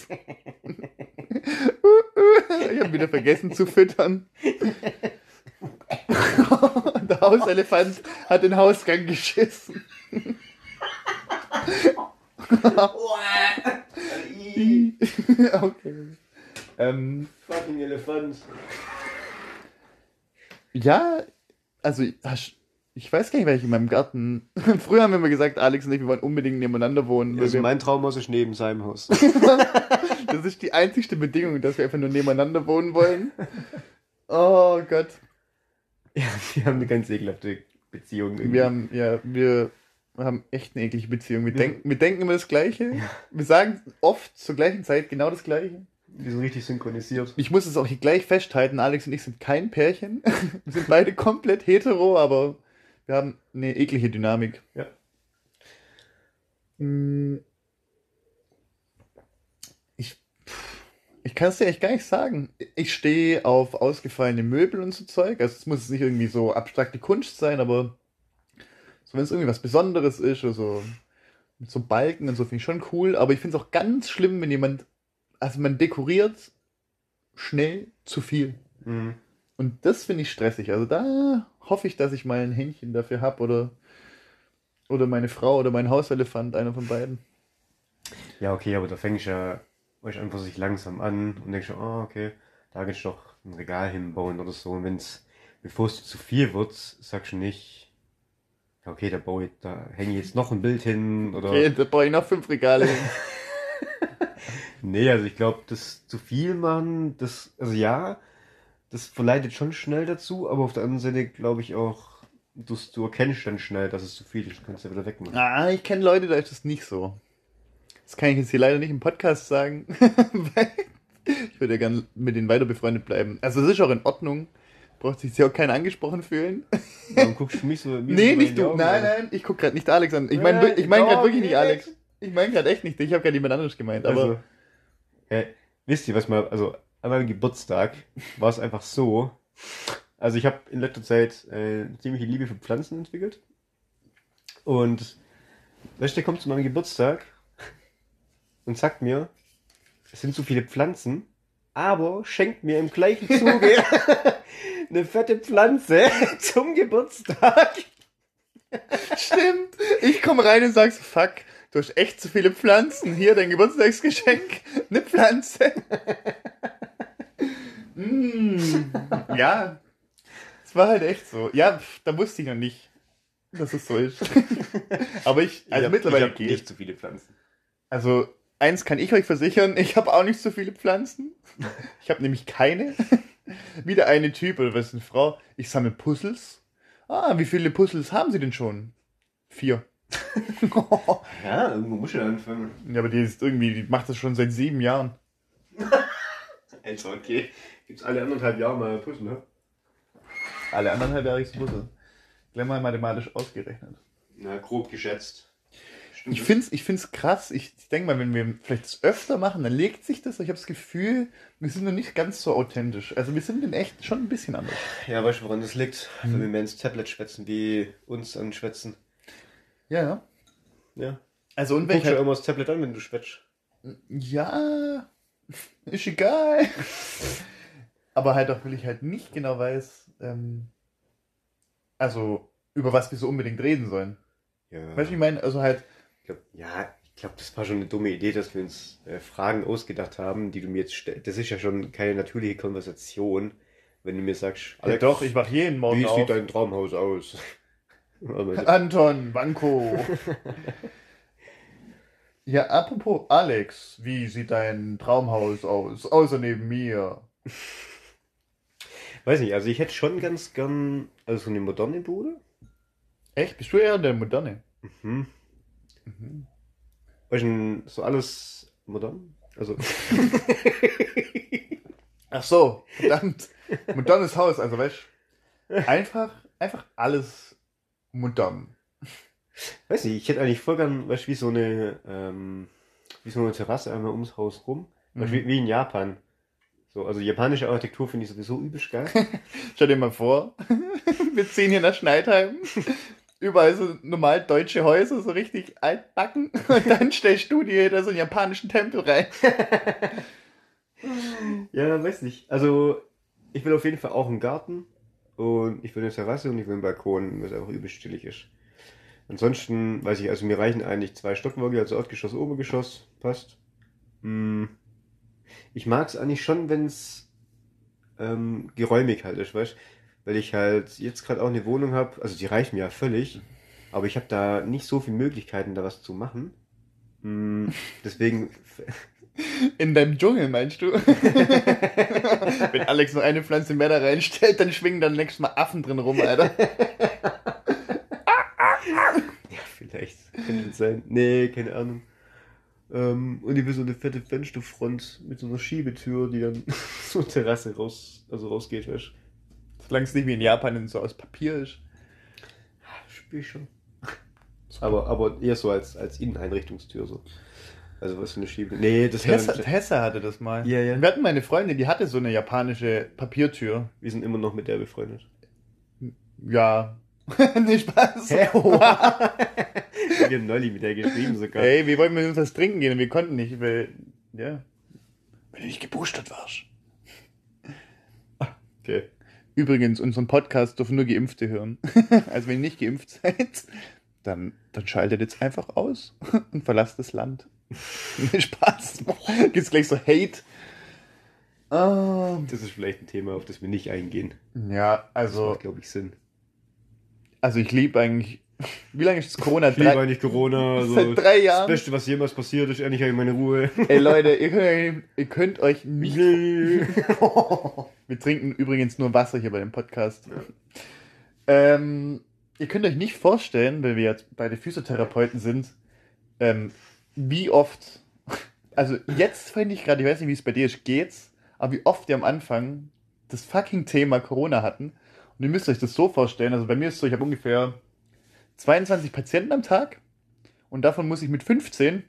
Ich habe wieder vergessen zu füttern. Der Hauselefant hat den Hausgang geschissen. okay. Ähm, Fucking Elefant. ja, also hast- ich weiß gar nicht, weil ich in meinem Garten. Früher haben wir immer gesagt, Alex und ich, wir wollen unbedingt nebeneinander wohnen. Also wir, mein Traumhaus ist neben seinem Haus. das ist die einzigste Bedingung, dass wir einfach nur nebeneinander wohnen wollen. Oh Gott. ja, wir haben eine ganz ekelhafte Beziehung. irgendwie. Wir haben, ja, wir haben echt eine eklige Beziehung. Wir, Wir- denken, wir denken immer das Gleiche. Wir sagen oft zur gleichen Zeit genau das Gleiche. Wir sind richtig synchronisiert. Ich muss es auch hier gleich festhalten, Alex und ich sind kein Pärchen. Wir sind beide komplett hetero, aber Wir haben eine eklige Dynamik. Ja. Mm. Ich, ich kann es dir echt gar nicht sagen. Ich stehe auf ausgefallene Möbel und so Zeug. Also es muss nicht irgendwie so abstrakte Kunst sein, aber so wenn es irgendwie was Besonderes ist oder so mit so Balken und so finde ich schon cool. Aber ich finde es auch ganz schlimm, wenn jemand, also man dekoriert schnell zu viel. Mhm. Und das finde ich stressig. Also da hoffe ich, dass ich mal ein Händchen dafür habe oder, oder meine Frau oder mein Hauselefant, einer von beiden. Ja, okay, aber da fängst du ja euch einfach sich langsam an und denkst, oh, okay, da kannst du doch ein Regal hinbauen oder so. Und wenn's, bevor es zu viel wird, sagst du nicht, ja, okay, da baue ich, da hänge ich jetzt noch ein Bild hin oder. Okay, da brauche ich noch fünf Regale hin. Nee, also ich glaube, das zu viel machen, das, also ja, das verleitet schon schnell dazu, aber auf der anderen Seite glaube ich auch, du, du erkennst dann schnell, dass es zu viel ist, du kannst ja wieder wegmachen. Ah, ich kenne Leute, da ist das nicht so. Das kann ich jetzt hier leider nicht im Podcast sagen, weil ich würde ja gerne mit denen weiter befreundet bleiben. Also es ist auch in Ordnung. Braucht sich ja auch keiner angesprochen fühlen. Warum guckst du mich so? wie Nee, so nicht du. Augen Nein, nein, ich guck gerade nicht Alex an. Ich Ja, meine ich mein gerade wirklich nicht Alex. Ich meine gerade echt nicht. Ich habe gerade jemand anderes gemeint. Aber Also, hä, wisst ihr, was mal, also an meinem Geburtstag war es einfach so, also ich habe in letzter Zeit äh, ziemliche Liebe für Pflanzen entwickelt und weißt du, der kommt zu meinem Geburtstag und sagt mir, es sind zu viele Pflanzen, aber schenkt mir im gleichen Zuge eine fette Pflanze zum Geburtstag. Stimmt. Ich komme rein und sag's, fuck, du hast echt zu viele Pflanzen. Hier dein Geburtstagsgeschenk. Eine Pflanze. Mm, ja. Es war halt echt so. Ja, da wusste ich noch nicht, dass es so ist. Aber ich, also Ich mittlerweile ich geht. nicht zu viele Pflanzen. Also, eins kann ich euch versichern, ich habe auch nicht so viele Pflanzen. Ich habe nämlich keine. Wieder eine Typ oder was ist eine Frau. Ich sammle Puzzles. Ah, wie viele Puzzles haben Sie denn schon? Vier. Ja, irgendwo muss ich anfangen. Ja, aber die ist irgendwie, die macht das schon seit sieben Jahren. Also, okay. Gibt's alle anderthalb Jahre mal Puzzle, ne? Alle anderthalb Jahre ist Puzzle. Gleich mal mathematisch ausgerechnet. Na, grob geschätzt. Stimmt Ich finde es ich find's krass. Ich, ich denke mal, wenn wir vielleicht das öfter machen, dann legt sich das. Ich habe das Gefühl, wir sind noch nicht ganz so authentisch. Also wir sind in echt schon ein bisschen anders. Ja, weißt du, woran das liegt? Mhm. Wenn wir mehr ins Tablet schwätzen, wie uns an Schwätzen. Ja, ja. Ja. Also und ich du halt, immer das Tablet an, wenn du schwätzt. Ja, ist egal. Aber halt auch, weil ich halt nicht genau weiß, ähm, also über was wir so unbedingt reden sollen. Ja. Weißt du, ich meine? Also halt, Ich glaub, ja, ich glaube, das war schon eine dumme Idee, dass wir uns äh, Fragen ausgedacht haben, die du mir jetzt stellst. Das ist ja schon keine natürliche Konversation, wenn du mir sagst, ja, doch, ich wach jeden Morgen wie auf. sieht dein Traumhaus aus? Anton, Banco. ja, apropos Alex, wie sieht dein Traumhaus aus? Außer neben mir. Weiß nicht, also ich hätte schon ganz gern, also so eine moderne Bude. Echt? Bist du eher der Moderne? Mhm. Mhm. Weißt du, so alles modern? Also, Ach so, verdammt. Modernes Haus, also weißt du, einfach, einfach alles modern. weiß nicht, ich hätte eigentlich voll gern, weißt du, wie so eine, ähm, wie so eine Terrasse einmal ums Haus rum. Weißt Mhm. wie, wie in Japan. So, also japanische Architektur finde ich sowieso übelst geil. Stell dir mal vor, wir ziehen hier nach Schneidheim. Überall so normal deutsche Häuser, so richtig altbacken. Und dann stellst du dir da so einen japanischen Tempel rein. ja, weiß nicht. Also, ich will auf jeden Fall auch einen Garten und ich will eine Terrasse und ich will einen Balkon, was einfach übelst chillig ist. Ansonsten, weiß ich, also mir reichen eigentlich zwei Stockwerke, also Erdgeschoss, Obergeschoss, passt. Hm. Ich mag es eigentlich schon, wenn es ähm, geräumig halt ist, weißt Weil ich halt jetzt gerade auch eine Wohnung habe, also die reicht mir ja völlig, aber ich habe da nicht so viele Möglichkeiten, da was zu machen. Hm, deswegen In deinem Dschungel, meinst du? Wenn Alex noch eine Pflanze mehr da reinstellt, dann schwingen dann nächstes Mal Affen drin rum, Alter. Ja, vielleicht. Könnte sein. Nee, keine Ahnung. Ähm, und ich will so eine fette Fensterfront mit so einer Schiebetür, die dann zur Terrasse raus, also rausgeht, weißt Solange es nicht wie in Japan so aus Papier ist. spüre ich schon. Aber, aber eher so als, als Inneneinrichtungstür so. Also was für eine Schiebe. Nee, das Tessa, wäre Tessa hatte das mal. Ja, ja. Wir hatten meine Freundin, die hatte so eine japanische Papiertür. Wir sind immer noch mit der befreundet. Ja. nee, Spaß. Wir haben neulich mit der geschrieben sogar. Ey, wir wollten mit uns was trinken gehen und wir konnten nicht, weil, ja. Weil du nicht geboostert warst. Okay. Übrigens, unseren Podcast dürfen nur Geimpfte hören. also wenn ihr nicht geimpft seid, dann, dann schaltet jetzt einfach aus und verlasst das Land. Spaß. Gibt's gleich so Hate. Ah, Das ist vielleicht ein Thema, auf das wir nicht eingehen. ja, Das also, macht, glaube ich, Sinn. also ich liebe eigentlich. Wie lange ist das Corona? Drei, eigentlich Corona. So seit drei das Jahren. Beste, was jemals passiert ist, endlich habe ich meine Ruhe. Ey Leute, ihr könnt, ihr könnt euch nicht. Nee. Wir trinken übrigens nur Wasser hier bei dem Podcast. Ähm, ihr könnt euch nicht vorstellen, weil wir jetzt beide Physiotherapeuten sind, ähm, wie oft, also jetzt finde ich gerade, ich weiß nicht, wie es bei dir ist, geht's, aber wie oft wir am Anfang das fucking Thema Corona hatten. Und ihr müsst euch das so vorstellen, also bei mir ist es so, ich habe ungefähr 22 Patienten am Tag und davon muss ich mit 15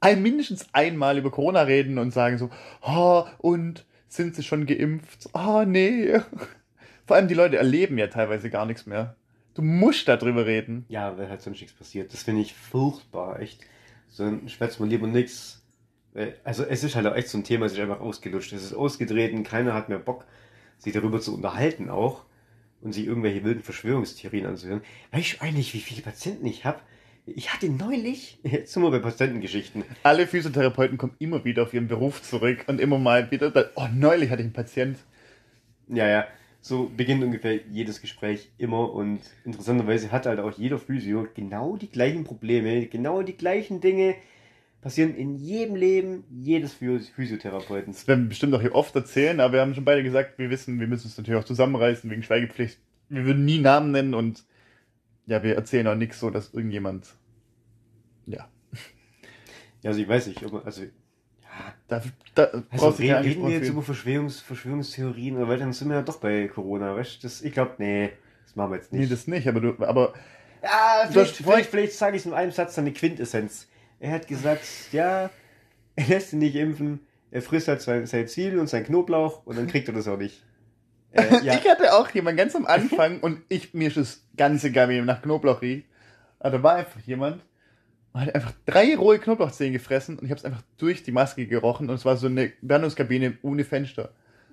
ein, mindestens einmal über Corona reden und sagen so, oh, und sind sie schon geimpft? Oh, nee. Vor allem die Leute erleben ja teilweise gar nichts mehr. Du musst darüber reden. Ja, weil halt sonst nichts passiert. Das finde ich furchtbar, echt. So ein schwätzt man lieber. Weil- Also es ist halt auch echt so ein Thema, es ist einfach ausgelutscht. Es ist ausgetreten, keiner hat mehr Bock, sich darüber zu unterhalten auch und sich irgendwelche wilden Verschwörungstheorien anzuhören. Weißt du eigentlich, wie viele Patienten ich habe? Ich hatte neulich, jetzt sind wir bei Patientengeschichten, Alle Physiotherapeuten kommen immer wieder auf ihren Beruf zurück und immer mal wieder, oh, neulich hatte ich einen Patient. Ja, ja. So beginnt ungefähr jedes Gespräch immer und interessanterweise hat halt auch jeder Physio genau die gleichen Probleme, genau die gleichen Dinge passieren in jedem Leben jedes Physio- Physiotherapeuten. Das werden wir bestimmt auch hier oft erzählen, aber wir haben schon beide gesagt, wir wissen, wir müssen uns natürlich auch zusammenreißen wegen Schweigepflicht. Wir würden nie Namen nennen und ja, wir erzählen auch nichts so, dass irgendjemand, ja, Ja, also ich weiß nicht, ob also, ja, da, da also reden, reden wir jetzt über Verschwörungs, Verschwörungstheorien oder weil dann sind wir ja doch bei Corona, weißt du? Ich glaube, nee, das machen wir jetzt Nee, nicht. das nicht, aber du, aber Ja, vielleicht, vielleicht, vielleicht sage ich es in einem Satz dann eine Quintessenz. Er hat gesagt, ja, er lässt sich nicht impfen, er frisst halt sein, sein Ziel und sein Knoblauch und dann kriegt er das auch nicht. Äh, ja, ich hatte auch jemanden ganz am Anfang und ich, mir ist es ganz egal, wie nach Knoblauch riecht. Aber da war einfach jemand und hat einfach drei rohe Knoblauchzehen gefressen und ich habe es einfach durch die Maske gerochen und es war so eine Behandlungskabine ohne Fenster.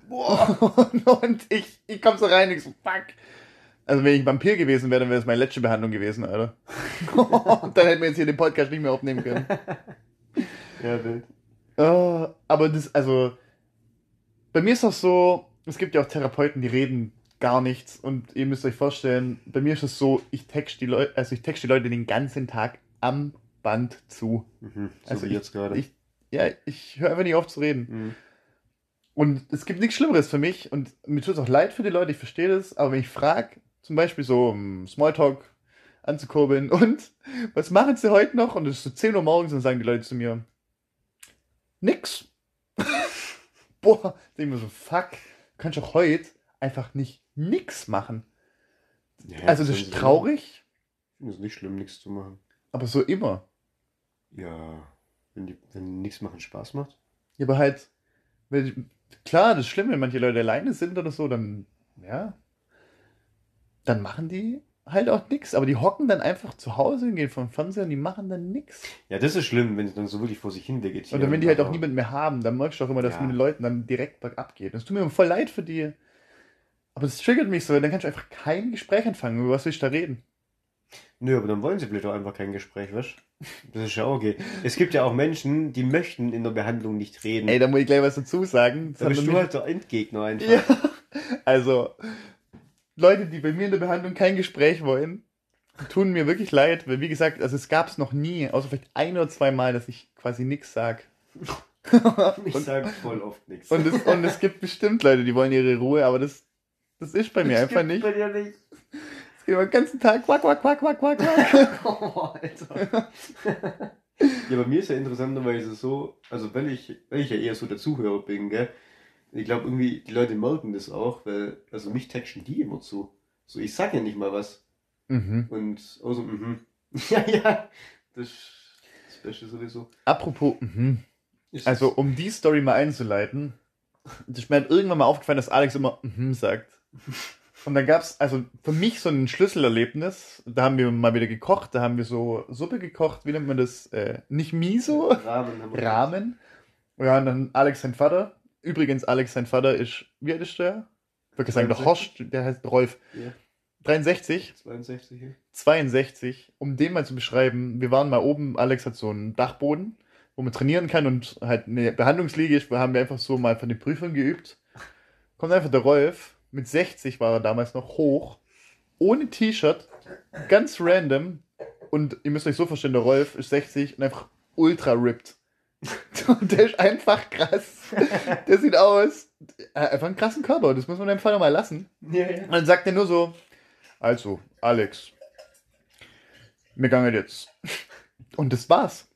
Boah. und ich, ich komm so rein und ich so, fuck. Also wenn ich Vampir gewesen wäre, dann wäre das meine letzte Behandlung gewesen, Alter. dann hätten wir jetzt hier den Podcast nicht mehr aufnehmen können. ja, wild. Oh, aber das, also, bei mir ist das so, es gibt ja auch Therapeuten, die reden gar nichts und ihr müsst euch vorstellen, bei mir ist es so, ich text die Leute, also ich text die Leute den ganzen Tag am Band zu. Mhm, so Also wie jetzt gerade. Ich, ja, ich höre einfach nicht auf zu reden. Mhm. Und es gibt nichts Schlimmeres für mich und mir tut es auch leid für die Leute, ich verstehe das, aber wenn ich frage, zum Beispiel so um Smalltalk anzukurbeln und was machen sie heute noch? Und es ist so 10 Uhr morgens und sagen die Leute zu mir, nix. Boah, denk mir so, fuck, du kannst doch heute einfach nicht nix machen. Ja, also das ist traurig, Ich finde es nicht schlimm, nichts zu machen. aber so immer. Ja, wenn, die, wenn nichts machen Spaß macht. Ja, aber halt, wenn, klar, das ist schlimm, wenn manche Leute alleine sind oder so, dann, ja, dann machen die halt auch nix. Aber die hocken dann einfach zu Hause und gehen vom Fernseher und die machen dann nix. Ja, das ist schlimm, wenn sie dann so wirklich vor sich hin vegetieren. Oder wenn die halt auch aber- niemand mehr haben, dann merkst du auch immer, dass Ja. mit den Leuten dann direkt bergab geht. Das tut mir voll leid für die. Aber das triggert mich so, dann kannst du einfach kein Gespräch anfangen. Über was willst du da reden? Nö, aber dann wollen sie vielleicht auch einfach kein Gespräch, weißt du? Das ist ja auch okay. Es gibt ja auch Menschen, die möchten in der Behandlung nicht reden. Ey, da muss ich gleich was dazu sagen. Das da bist du halt der Endgegner einfach. Ja. Also, Leute, die bei mir in der Behandlung kein Gespräch wollen, tun mir wirklich leid, weil wie gesagt, also es gab es noch nie, außer vielleicht ein oder zwei Mal, dass ich quasi nichts sag. Ich und, sag voll oft nichts. und, es, und es gibt bestimmt Leute, die wollen ihre Ruhe, aber das, das ist bei mir Das einfach nicht. Bei dir nicht. Es geht den ganzen Tag quack, quack, quack, quack, quack, quack. Oh, Alter. ja, bei mir ist ja interessanterweise so, also wenn ich, wenn ich ja eher so der Zuhörer bin, gell, ich glaube irgendwie, die Leute merken das auch, weil, also mich texten die immer zu. So, ich sag ja nicht mal was. Mhm. Und außer, mhm. Ja, ja. Das ist das Beste sowieso. Apropos, mhm. Also, um die Story mal einzuleiten, ist mir irgendwann mal aufgefallen, dass Alex immer mhm sagt. Und dann gab's also für mich so ein Schlüsselerlebnis. Da haben wir mal wieder gekocht, da haben wir so Suppe gekocht, wie nennt man das? Äh, nicht Miso, Rahmen Rahmen. Ja, und dann Alex sein Vater. Übrigens, Alex sein Vater ist, wie alt ist der? Ich würde sagen, der 62. Horst, der heißt Rolf. Ja. 63, 62 hier. 62, um den mal zu beschreiben, wir waren mal oben, Alex hat so einen Dachboden, wo man trainieren kann und halt eine Behandlungsliege ist, haben wir einfach so mal von den Prüfungen geübt. Kommt einfach der Rolf, mit 60 war er damals noch hoch, ohne T-Shirt, ganz random und ihr müsst euch so vorstellen, der Rolf ist 60 und einfach ultra ripped. Und der ist einfach krass. Der sieht aus, äh, einfach einen krassen Körper, das muss man deinem Vater mal lassen. Ja, ja. Und dann sagt er nur so, also, Alex, wir gehen jetzt. Und das war's.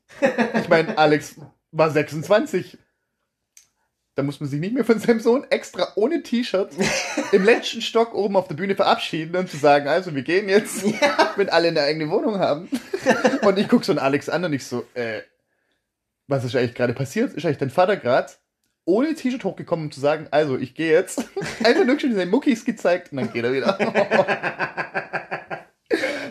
Ich meine, Alex war 26. Da muss man sich nicht mehr von seinem Sohn extra ohne T-Shirt im letzten Stock oben auf der Bühne verabschieden und zu sagen, also wir gehen jetzt, wenn alle eine eigene Wohnung haben. Und ich gucke so einen Alex an und ich so, äh, was ist eigentlich gerade passiert? Ist eigentlich dein Vater gerade ohne T-Shirt hochgekommen, um zu sagen, also ich gehe jetzt. Einfach nur schon seine Muckis gezeigt und dann geht er wieder.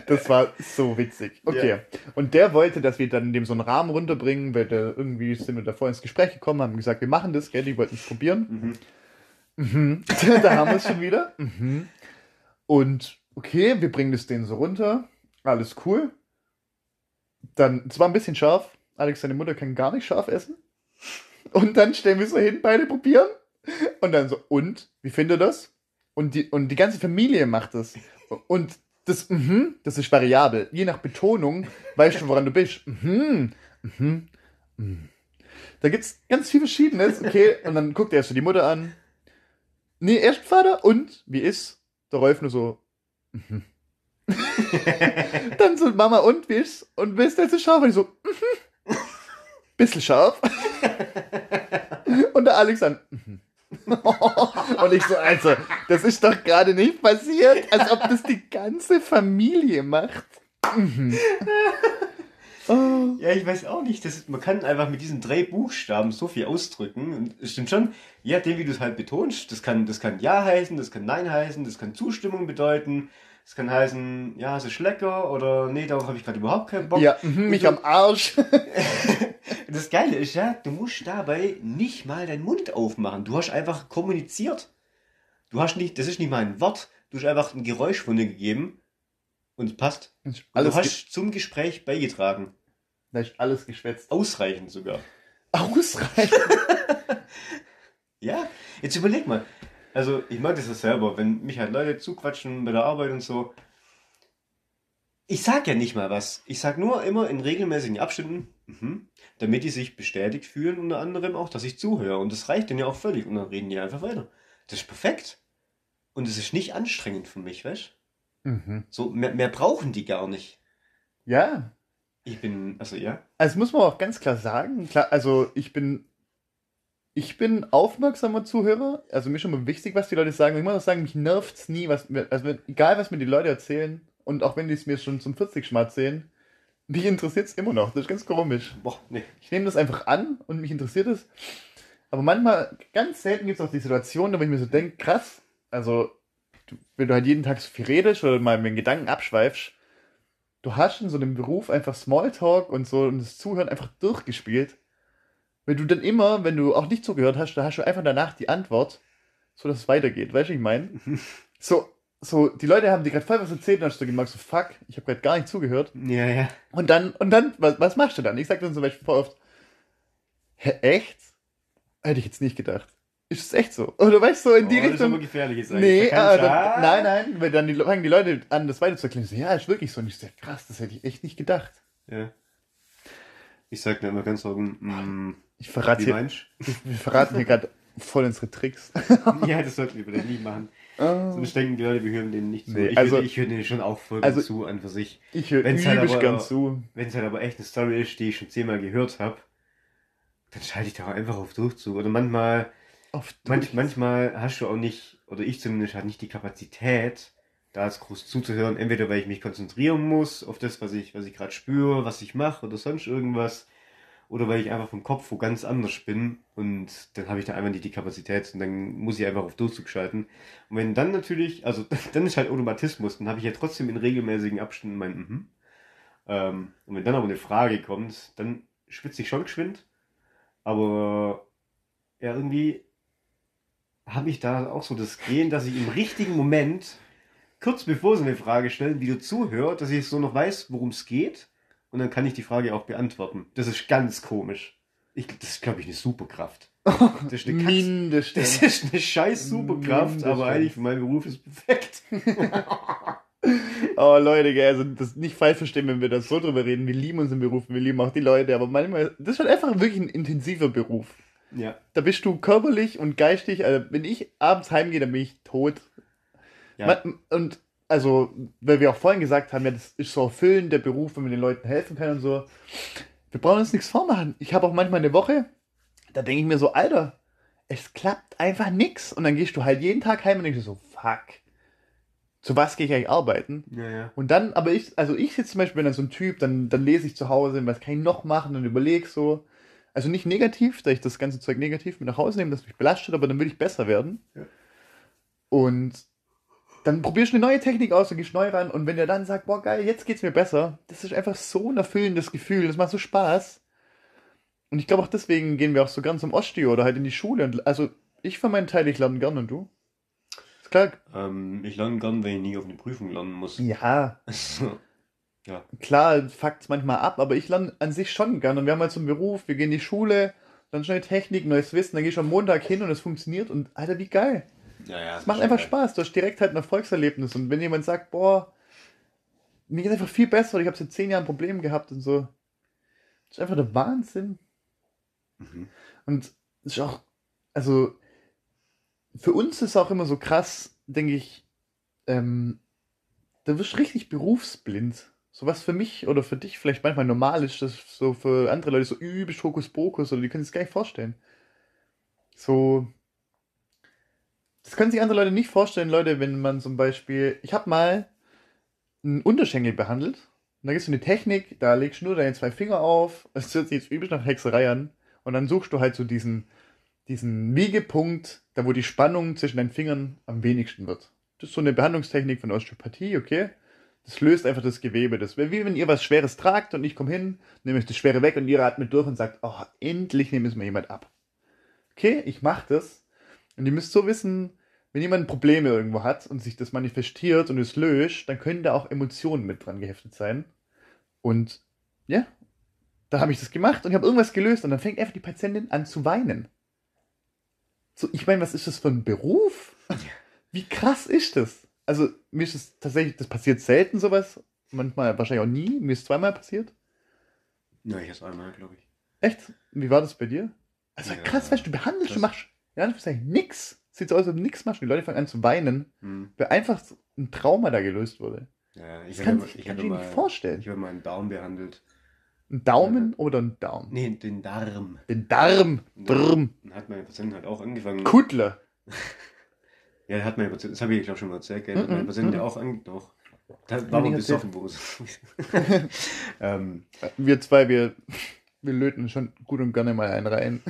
Das war so witzig. Okay. Ja. Und der wollte, dass wir dann dem so einen Rahmen runterbringen, weil der irgendwie sind wir davor ins Gespräch gekommen, haben gesagt, wir machen das, gell, die wollten es probieren. Mhm. Mhm. da haben wir es schon wieder. Mhm. Und okay, wir bringen das denen so runter. Alles cool. Dann, es war ein bisschen scharf. Alex, seine Mutter kann gar nicht scharf essen. Und dann stellen wir so hin, beide probieren. Und dann so, und? Wie findet ihr das? Und die, und die ganze Familie macht das. Und das, mhm, das ist variabel. Je nach Betonung weißt du, woran du bist. Mhm, mhm, mhm. Da gibt's ganz viel Verschiedenes. Okay, und dann guckt er erst so die Mutter an. Nee, erst Vater und wie ist? Der Rolf nur so. Mhm. Dann so Mama und wie ist? Und bist du so scharf? Und ich so. Mhm. Bisschen scharf. Und der Alex dann. Mhm. Und ich so, also, das ist doch gerade nicht passiert, als ob das die ganze Familie macht. Oh. Ja, ich weiß auch nicht. Das man kann einfach mit diesen drei Buchstaben so viel ausdrücken. Und es stimmt schon, je nachdem, wie du es halt betonst, das kann, das kann Ja heißen, das kann Nein heißen, das kann Zustimmung bedeuten. Das kann heißen, ja, es ist lecker oder nee, darauf habe ich gerade überhaupt keinen Bock. Ja, mhm, mich am Arsch. Das Geile ist ja, du musst dabei nicht mal deinen Mund aufmachen. Du hast einfach kommuniziert. Du hast nicht, das ist nicht mal ein Wort, du hast einfach ein Geräusch von dir gegeben und es passt. Alles, du hast zum Gespräch beigetragen. da ist alles geschwätzt. Ausreichend sogar. Ausreichend. Ja, jetzt überleg mal. Also, ich mag das ja selber, wenn mich halt Leute zuquatschen bei der Arbeit und so. Ich sag ja nicht mal was. Ich sag nur immer in regelmäßigen Abständen, mhm, damit die sich bestätigt fühlen, unter anderem auch, dass ich zuhöre. Und das reicht denen ja auch völlig. Und dann reden die einfach weiter. Das ist perfekt. Und es ist nicht anstrengend für mich, weißt Mhm. So, mehr, mehr brauchen die gar nicht. Ja, Ich bin, also ja. also muss man auch ganz klar sagen, klar, also ich bin, ich bin aufmerksamer Zuhörer, also mir ist schon mal wichtig, was die Leute sagen. Ich muss auch sagen, mich nervt's nie, was, mir- also egal was mir die Leute erzählen und auch wenn die es mir schon zum 40 Mal erzählen, mich interessiert's immer noch. Das ist ganz komisch. Boah, nee. Ich nehme das einfach an und mich interessiert es. Aber manchmal, ganz selten gibt es auch die Situation, wo ich mir so denke, krass, also wenn du halt jeden Tag so viel redest oder mal mit den Gedanken abschweifst, du hast in so einem Beruf einfach Smalltalk und so und das Zuhören einfach durchgespielt. Wenn du dann immer, wenn du auch nicht zugehört hast, da hast du einfach danach die Antwort, so dass es weitergeht. Weißt du, ich meine? So, so, die Leute haben dir gerade voll was erzählt und hast du gemerkt, so fuck, ich habe gerade gar nicht zugehört. Ja, ja. Und dann, und dann, was, was machst du dann? Ich sag dann zum Beispiel voll oft, hä, echt? Hätte ich jetzt nicht gedacht. Ist es echt so? Oder weißt du, so in die oh, Das ist Richtung. aber gefährlich jetzt Nee, kann ah, dann, Ah. nein, nein, weil dann die, fangen die Leute an, das weiter zu erklären. So, ja, ist wirklich so. Und ich so, krass, das hätte ich echt nicht gedacht. Ja. Ich sag dir immer ganz offen, mm, Ich verrate wie hier, meinst wir verraten hier gerade voll unsere Tricks. Ja, das sollten wir bitte nie machen. Ah, Sonst denken die Leute, wir hören denen nicht zu. Nee, ich, also- höre, ich höre denen schon auch voll also- zu an für sich. ich höre Wenn's halt aber- gern zu. Wenn es halt aber echt eine Story ist, die ich schon zehnmal gehört habe, dann schalte ich da auch einfach auf Durchzug. Oder manchmal, Oft manch, manchmal hast du auch nicht, oder ich zumindest, halt nicht die Kapazität, da jetzt groß zuzuhören. Entweder weil ich mich konzentrieren muss auf das, was ich, was ich gerade spüre, was ich mache oder sonst irgendwas. Oder weil ich einfach vom Kopf wo ganz anders bin und dann habe ich da einfach nicht die Kapazität und dann muss ich einfach auf Durchzug schalten. Und wenn dann natürlich, also dann ist halt Automatismus, dann habe ich ja trotzdem in regelmäßigen Abständen mein Mhm. Ähm, und wenn dann aber eine Frage kommt, dann schwitze ich schon geschwind. Aber ja, irgendwie habe ich da auch so das Gehen, dass ich im richtigen Moment, kurz bevor sie eine Frage stellen, wieder zuhört, dass ich so noch weiß, worum es geht. Und dann kann ich die Frage auch beantworten. Das ist ganz komisch. Ich, das ist, glaube ich, eine Superkraft. Das ist eine, Katz, das ist eine scheiß Superkraft, aber eigentlich für meinen Beruf ist perfekt. Oh Leute, gell, also das nicht falsch verstehen, wenn wir das so drüber reden. Wir lieben unseren Beruf, wir lieben auch die Leute, aber manchmal, das ist halt einfach wirklich ein intensiver Beruf. Ja. Da bist du körperlich und geistig, also wenn ich abends heimgehe, dann bin ich tot. Ja. Und also, weil wir auch vorhin gesagt haben, ja, das ist so erfüllend, der Beruf, wenn wir den Leuten helfen können und so. Wir brauchen uns nichts vormachen. Ich habe auch manchmal eine Woche, da denke ich mir so, Alter, es klappt einfach nix. Und dann gehst du halt jeden Tag heim und denkst so, fuck. Zu was gehe ich eigentlich arbeiten? Ja, ja. Und dann, aber ich, also ich jetzt zum Beispiel bin dann so ein Typ, dann, dann lese ich zu Hause, was kann ich noch machen und überlege so. Also nicht negativ, da ich das ganze Zeug negativ mit nach Hause nehme, das mich belastet, aber dann will ich besser werden. Ja. Und dann probierst du eine neue Technik aus und gehst neu ran. Und wenn der dann sagt, boah geil, jetzt geht's mir besser, das ist einfach so ein erfüllendes Gefühl, das macht so Spaß. Und ich glaube auch deswegen gehen wir auch so ganz zum Ostio oder halt in die Schule. Und, also ich für meinen Teil, ich lerne gern und du? Ist klar. Ähm, ich lerne gern, wenn ich nie auf eine Prüfung lernen muss. Ja, ja. klar, fuckt's manchmal ab, aber ich lerne an sich schon gern. Und wir haben halt so einen Beruf, wir gehen in die Schule, dann neue Technik, neues Wissen, dann gehst du am Montag hin und es funktioniert und Alter, wie geil. Ja, ja. Es macht einfach Spaß, du hast direkt halt ein Erfolgserlebnis. Und wenn jemand sagt, boah, mir geht einfach viel besser, ich habe seit zehn Jahren Probleme gehabt und so. Das ist einfach der Wahnsinn. Mhm. Und es ist auch, also für uns ist auch immer so krass, denke ich, ähm, da wirst du richtig berufsblind. So was für mich oder für dich vielleicht manchmal normal ist, das ist so für andere Leute so übelst Hokuspokus oder die können sich gar nicht vorstellen. So, das können sich andere Leute nicht vorstellen, Leute, wenn man zum Beispiel, ich habe mal einen Unterschenkel behandelt und da gibt es so eine Technik, da legst du nur deine zwei Finger auf, es hört sich jetzt übelst nach Hexerei an und dann suchst du halt so diesen, diesen Wiegepunkt, da wo die Spannung zwischen deinen Fingern am wenigsten wird. Das ist so eine Behandlungstechnik von Osteopathie, okay? Das löst einfach das Gewebe. Das wäre wie wenn ihr was Schweres tragt und ich komme hin, nehme euch das Schwere weg und ihr atmet durch und sagt, oh, endlich nimmt es mir jemand ab. Okay, ich mache das. Und ihr müsst so wissen, wenn jemand Probleme irgendwo hat und sich das manifestiert und es löst, dann können da auch Emotionen mit dran geheftet sein. Und ja, da habe ich das gemacht und ich habe irgendwas gelöst und dann fängt einfach die Patientin an zu weinen. So, ich meine, was ist das für ein Beruf? Wie krass ist das? Also, mir ist es tatsächlich, das passiert selten sowas. Manchmal, wahrscheinlich auch nie. Mir ist zweimal passiert. Ja, ich erst einmal, glaube ich. Echt? Wie war das bei dir? Also Ja, krass, weißt du, du behandelst, du krass. machst, ja, Anführungszeichen, nix. Sieht so aus, als ob nix machst. Die Leute fangen an zu weinen, Hm. weil einfach so ein Trauma da gelöst wurde. Ja, ich Das kann sich ich ich nicht vorstellen. ich habe mal einen Darm behandelt. Ein Daumen oder ein Daumen? Nee, den Darm. Den Darm. Darm. Dann hat meine Patientin halt auch angefangen. Kuttler. Ja, hat meine Patientin, das habe ich glaube schon mal erzählt, gell? Hat Mhm, meine Patientin mhm. ja auch angefangen. Doch. Da war man besoffen, Boris. ähm, Wir zwei, wir, wir löten schon gut und gerne mal einen rein.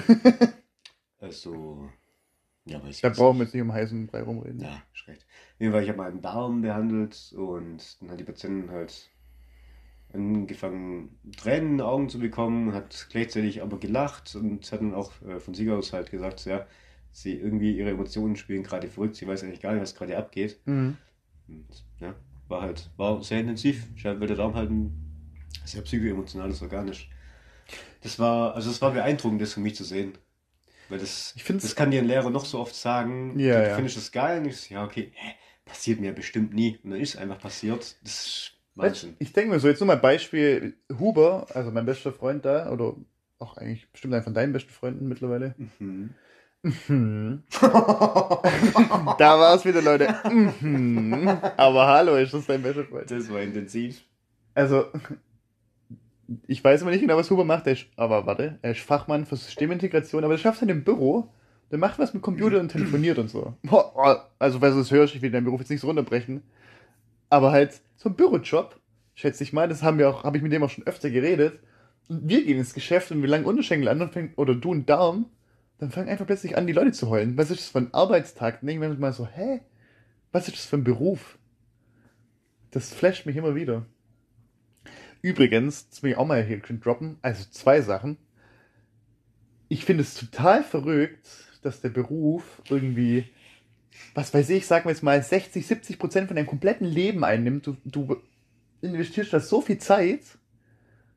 Also, ja, weiß ich Da brauchen wir jetzt nicht um heißen Brei rumreden. Ja. Auf jeden Fall, ich habe meinen Darm behandelt und dann hat die Patientin halt angefangen, Tränen in den Augen zu bekommen, hat gleichzeitig aber gelacht und hat dann auch äh, von sich aus halt gesagt, ja, sie irgendwie ihre Emotionen spielen gerade verrückt, sie weiß eigentlich gar nicht, was gerade abgeht. Mhm. Und, ja, war halt, war sehr intensiv. Scheint, weil der Darm halt ein sehr psychoemotionales Organ ist. Das war, also es war beeindruckend, das für mich zu sehen. Weil das, Ich das kann dir ein Lehrer noch so oft sagen. Ja, du ja. findest das geil und ich so, ja, okay, hä, passiert mir bestimmt nie. Und dann ist es einfach passiert. Das ist Wahnsinn. Ich denke mir so, jetzt nur mal Beispiel Huber, also mein bester Freund da, oder auch eigentlich bestimmt einer von deinen besten Freunden mittlerweile. Mhm. Mhm. Da war es wieder, Leute. Mhm. Aber hallo, ist das dein bester Freund? das war intensiv. Also, ich weiß immer nicht genau, was Huber macht, er ist, aber warte, er ist Fachmann für Systemintegration, aber der schafft halt im Büro, der macht was mit Computer und telefoniert und so. Boah, Also, falls du das hörst, ich will deinen Beruf jetzt nicht so runterbrechen, Aber halt so ein Bürojob, schätze ich mal, das haben wir auch, habe ich mit dem auch schon öfter geredet. Und wir gehen ins Geschäft und wir langen Unterschenkel an und fängt, oder du einen Darm, dann fangen einfach plötzlich an, die Leute zu heulen. Was ist das für ein Arbeitstag? Dann denken wir mal so, hä? Was ist das für ein Beruf? Das flasht mich immer wieder. Übrigens, das will ich auch mal hier droppen, also zwei Sachen. Ich finde es total verrückt, dass der Beruf irgendwie, was weiß ich, sagen wir jetzt mal, 60, 70 Prozent von deinem kompletten Leben einnimmt. Du, du investierst da so viel Zeit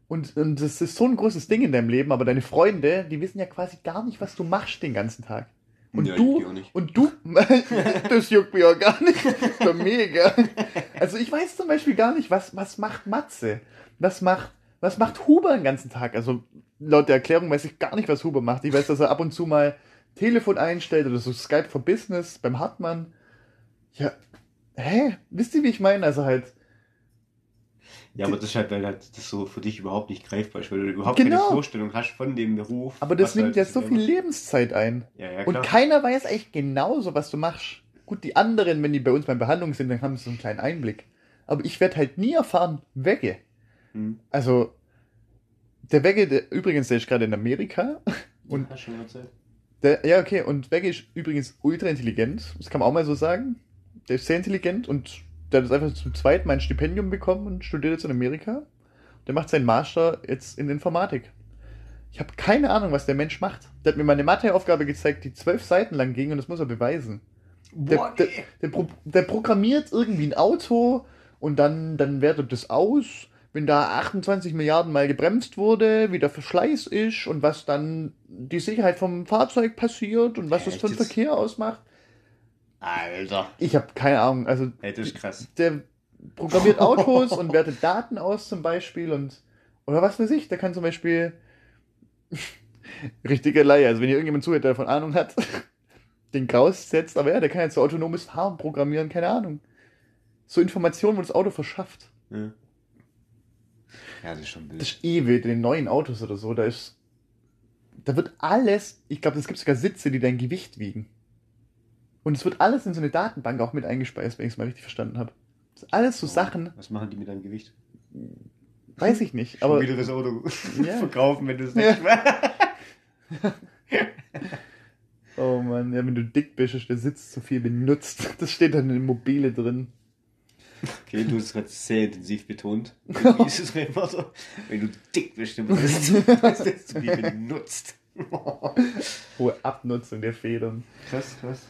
und, und das ist so ein großes Ding in deinem Leben, aber deine Freunde, die wissen ja quasi gar nicht, was du machst den ganzen Tag. Und Ja, du, ich auch nicht. und du, das juckt mich auch gar nicht. Das ist doch mega. Also ich weiß zum Beispiel gar nicht, was, was macht Matze? Was macht, was macht Huber den ganzen Tag? Also laut der Erklärung weiß ich gar nicht, was Huber macht. Ich weiß, dass er ab und zu mal Telefon einstellt oder so Skype for Business beim Hartmann. Ja, hä? Wisst ihr, wie ich meine? Also halt, Ja, aber das ist halt, weil halt das so für dich überhaupt nicht greifbar ist, weil du überhaupt Genau. keine Vorstellung hast von dem Beruf. aber das nimmt halt ja so viel Lebenszeit ein. Ja, ja, Und klar. keiner weiß eigentlich genauso, was du machst. Gut, die anderen, wenn die bei uns bei Behandlung sind, dann haben sie so einen kleinen Einblick. Aber ich werde halt nie erfahren, Wegge. Hm. Also, der Wegge, der, übrigens, der ist gerade in Amerika. Und du schon erzählt? der, ja, okay, und Wegge ist übrigens ultra intelligent. Das kann man auch mal so sagen. Der ist sehr intelligent und der hat jetzt einfach zum zweiten Mal ein Stipendium bekommen und studiert jetzt in Amerika. Der macht seinen Master jetzt in Informatik. Ich habe keine Ahnung, was der Mensch macht. Der hat mir mal eine Matheaufgabe gezeigt, die zwölf Seiten lang ging und das muss er beweisen. Der, Boah, der, der, pro, der programmiert irgendwie ein Auto und dann, dann wertet das aus, wenn da 28 Milliarden Mal gebremst wurde, wie der Verschleiß ist und was dann die Sicherheit vom Fahrzeug passiert und was das Echt für einen jetzt? Verkehr ausmacht. Alter. Ich habe keine Ahnung. Also Ey, das ist krass. der programmiert Autos und wertet Daten aus zum Beispiel und oder was weiß ich, der kann zum Beispiel richtige Laie, also wenn hier irgendjemand zuhört, der davon Ahnung hat, den Graus setzt, aber ja, der kann jetzt so autonomes Fahren programmieren, keine Ahnung. So Informationen, wo das Auto verschafft. Ja. Ja, das ist schon Das wild. ist eh wild in den neuen Autos oder so, da ist da wird alles, ich glaube, es gibt sogar Sitze, die dein Gewicht wiegen. Und es wird alles in so eine Datenbank auch mit eingespeist, wenn ich es mal richtig verstanden habe. Das sind alles so Sachen, Was machen die mit deinem Gewicht? weiß ich nicht, Aber aber wieder das Auto Ja. verkaufen, wenn du es Ja. nicht mehr. Oh Mann, ja, wenn du dick bist, ist der Sitz zu viel benutzt. Das steht dann in Mobile drin. Okay, du hast es gerade sehr intensiv betont. Wie ist es so? Wenn du dick bist, dann bist du das ist zu viel benutzt. Hohe Abnutzung der Federn. krass, krass.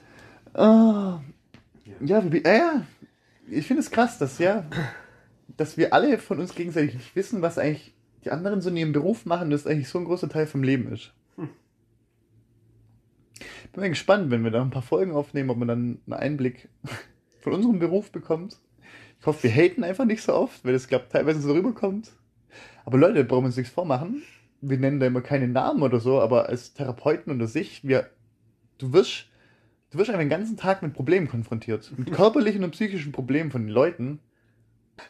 Ah, ja, wie, äh, ja, ich finde es krass, dass ja, dass wir alle von uns gegenseitig nicht wissen, was eigentlich die anderen so in ihrem Beruf machen, das eigentlich so ein großer Teil vom Leben ist. Bin mal gespannt, wenn wir da ein paar Folgen aufnehmen, ob man dann einen Einblick von unserem Beruf bekommt. Ich hoffe, wir haten einfach nicht so oft, weil das, glaube teilweise so rüberkommt. Aber Leute, brauchen wir uns nichts vormachen. Wir nennen da immer keine Namen oder so, aber als Therapeuten unter sich, wir, du wirst, du wirst einfach den ganzen Tag mit Problemen konfrontiert. Mit körperlichen und psychischen Problemen von den Leuten.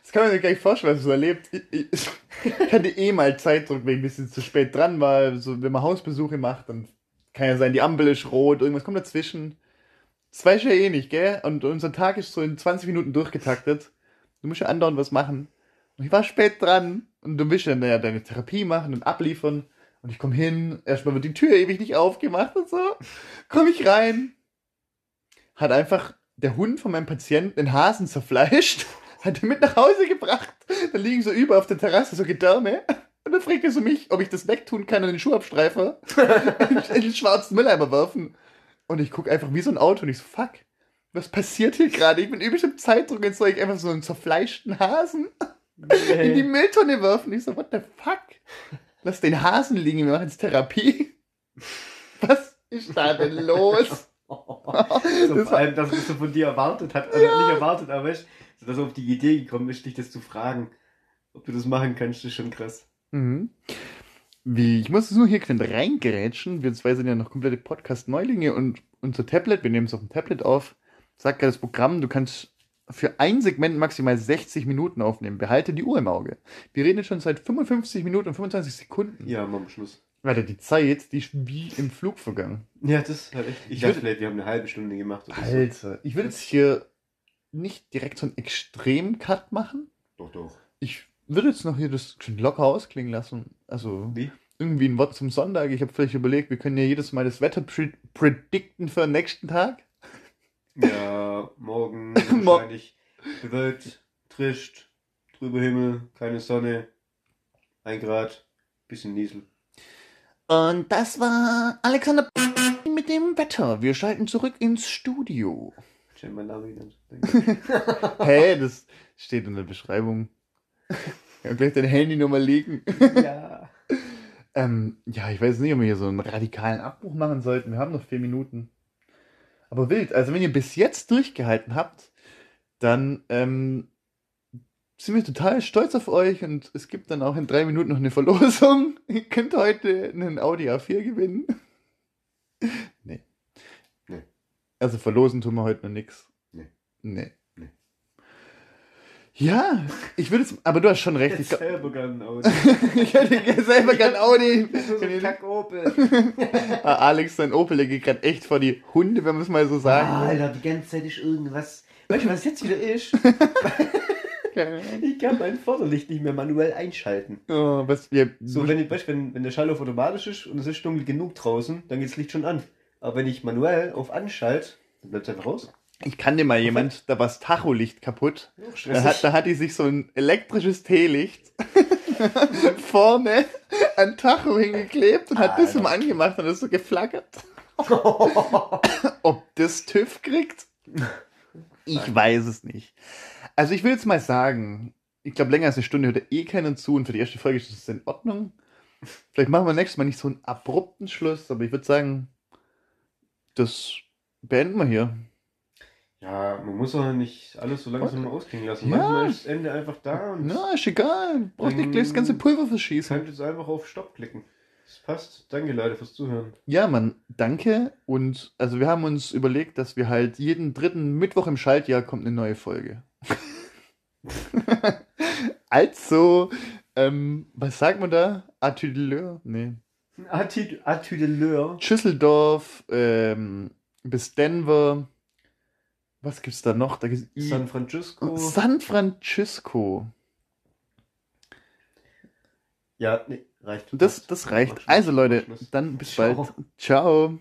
Das kann man sich gar nicht vorstellen, was du so erlebt. Ich, ich, ich hatte eh mal Zeitdruck, wenn ich ein bisschen zu spät dran war. So, wenn man Hausbesuche macht, dann kann ja sein, die Ampel ist rot, irgendwas kommt dazwischen. Das weiß ich ja eh nicht, gell? Und unser Tag ist so in 20 Minuten durchgetaktet. Du musst ja andauernd was machen. Und ich war spät dran und du dann ja deine Therapie machen und abliefern. Und ich komme hin, erstmal wird die Tür ewig nicht aufgemacht und so. Komm ich rein. Hat einfach der Hund von meinem Patienten den Hasen zerfleischt, hat ihn mit nach Hause gebracht. Da liegen so über auf der Terrasse so Gedärme. Und dann fragt er so mich, ob ich das wegtun kann und den Schuhabstreifer in den schwarzen Mülleimer werfen. Und ich gucke einfach wie so ein Auto und ich so, fuck, was passiert hier gerade? Ich bin übelst im Zeitdruck, jetzt soll ich einfach so einen zerfleischten Hasen in die Mülltonne werfen. Ich so, what the fuck? Lass den Hasen liegen, wir machen jetzt Therapie. Was ist da denn los? So, Das vor allem, dass es so von dir erwartet hat, also nicht erwartet, aber weißt, du, dass er auf die Idee gekommen ist, dich das zu fragen, ob du das machen kannst, ist schon krass. Mhm. Wie, ich muss nur hier schnell reingerätschen. Wir zwei sind ja noch komplette Podcast-Neulinge und unser Tablet, wir nehmen es auf dem Tablet auf, sagt ja das Programm, du kannst für ein Segment maximal 60 Minuten aufnehmen. Behalte die Uhr im Auge. Wir reden jetzt schon seit 55 Minuten und 25 Sekunden. Ja, machen wir Schluss. Alter, die Zeit, die ist wie im Flug vergangen. Ja, das ist halt echt. Ich Ich dachte würd- vielleicht, wir haben eine halbe Stunde gemacht oder so. Alter, ich will jetzt hier nicht direkt so einen Extrem-Cut machen. Doch, doch. Ich würde jetzt noch hier das schon locker ausklingen lassen. Also Wie? irgendwie ein Wort zum Sonntag. Ich habe vielleicht überlegt, wir können ja jedes Mal das Wetter pre predikten für den nächsten Tag. Ja, morgen Mo- wahrscheinlich bewölkt, trischt, trüber Himmel, keine Sonne, ein Grad, bisschen Niesel. Und das war Alexander mit dem Wetter. Wir schalten zurück ins Studio. Stell mein Name wieder. Hä, das steht in der Beschreibung. Ja, gleich dein Handy nochmal legen. ja. Ähm, ja, ich weiß nicht, ob wir hier so einen radikalen Abbruch machen sollten. Wir haben noch vier Minuten. Aber wild. Also, wenn ihr bis jetzt durchgehalten habt, dann ähm, sind wir total stolz auf euch und es gibt dann auch in drei Minuten noch eine Verlosung. Ihr könnt heute einen Audi A4 gewinnen. nee. Nee. Also verlosen tun wir heute noch nichts. Nee. Nee. Ja, ich würde es, aber du hast schon recht. Ich, glaub- selber gern Auto. ich hätte selber gern Audi. so ein Kack Opel. Ah, Alex, sein Opel, der geht gerade echt vor die Hunde, wenn man es mal so sagen Ah. Alter, die ganze Zeit ist irgendwas. Weißt du, was jetzt wieder ist? Ich kann mein Vorderlicht nicht mehr manuell einschalten. Oh, was, ja, So, wenn, ich, weißt, wenn, wenn der auf automatisch ist und es ist dunkel genug draußen, dann geht das Licht schon an. Aber wenn ich manuell auf Anschalte, dann bleibt es einfach raus. Ich kannte mal jemand, da war das Tacholicht kaputt. Da hat, da hat die sich so ein elektrisches Teelicht vorne an Tacho hingeklebt und hat das immer angemacht und ist so geflackert. Ob das TÜV kriegt? Ich weiß es nicht. Also ich will jetzt mal sagen, ich glaube, länger als eine Stunde hört er eh keinen zu und für die erste Folge ist das in Ordnung. Vielleicht machen wir nächstes Mal nicht so einen abrupten Schluss, aber ich würde sagen, das beenden wir hier. Ja, man muss auch nicht alles so langsam ausklingen lassen. Ja. Manchmal ist das Ende einfach da und Na, ist egal. Brauchst nicht gleich das ganze Pulver verschießen. könnt jetzt einfach auf Stopp klicken. Das passt. Danke, Leute, fürs Zuhören. Ja, Mann, danke. Und also wir haben uns überlegt, dass wir halt jeden dritten Mittwoch im Schaltjahr kommt eine neue Folge. also, ähm, was sagt man da? Atüdeleur? Nee. Attitüdeleur. Schüsseldorf, ähm, bis Denver. Was gibt's da noch? Da gibt's San Francisco. San Francisco. Ja, nee, reicht. Das, das reicht. Also Leute, dann bis bald. Ciao.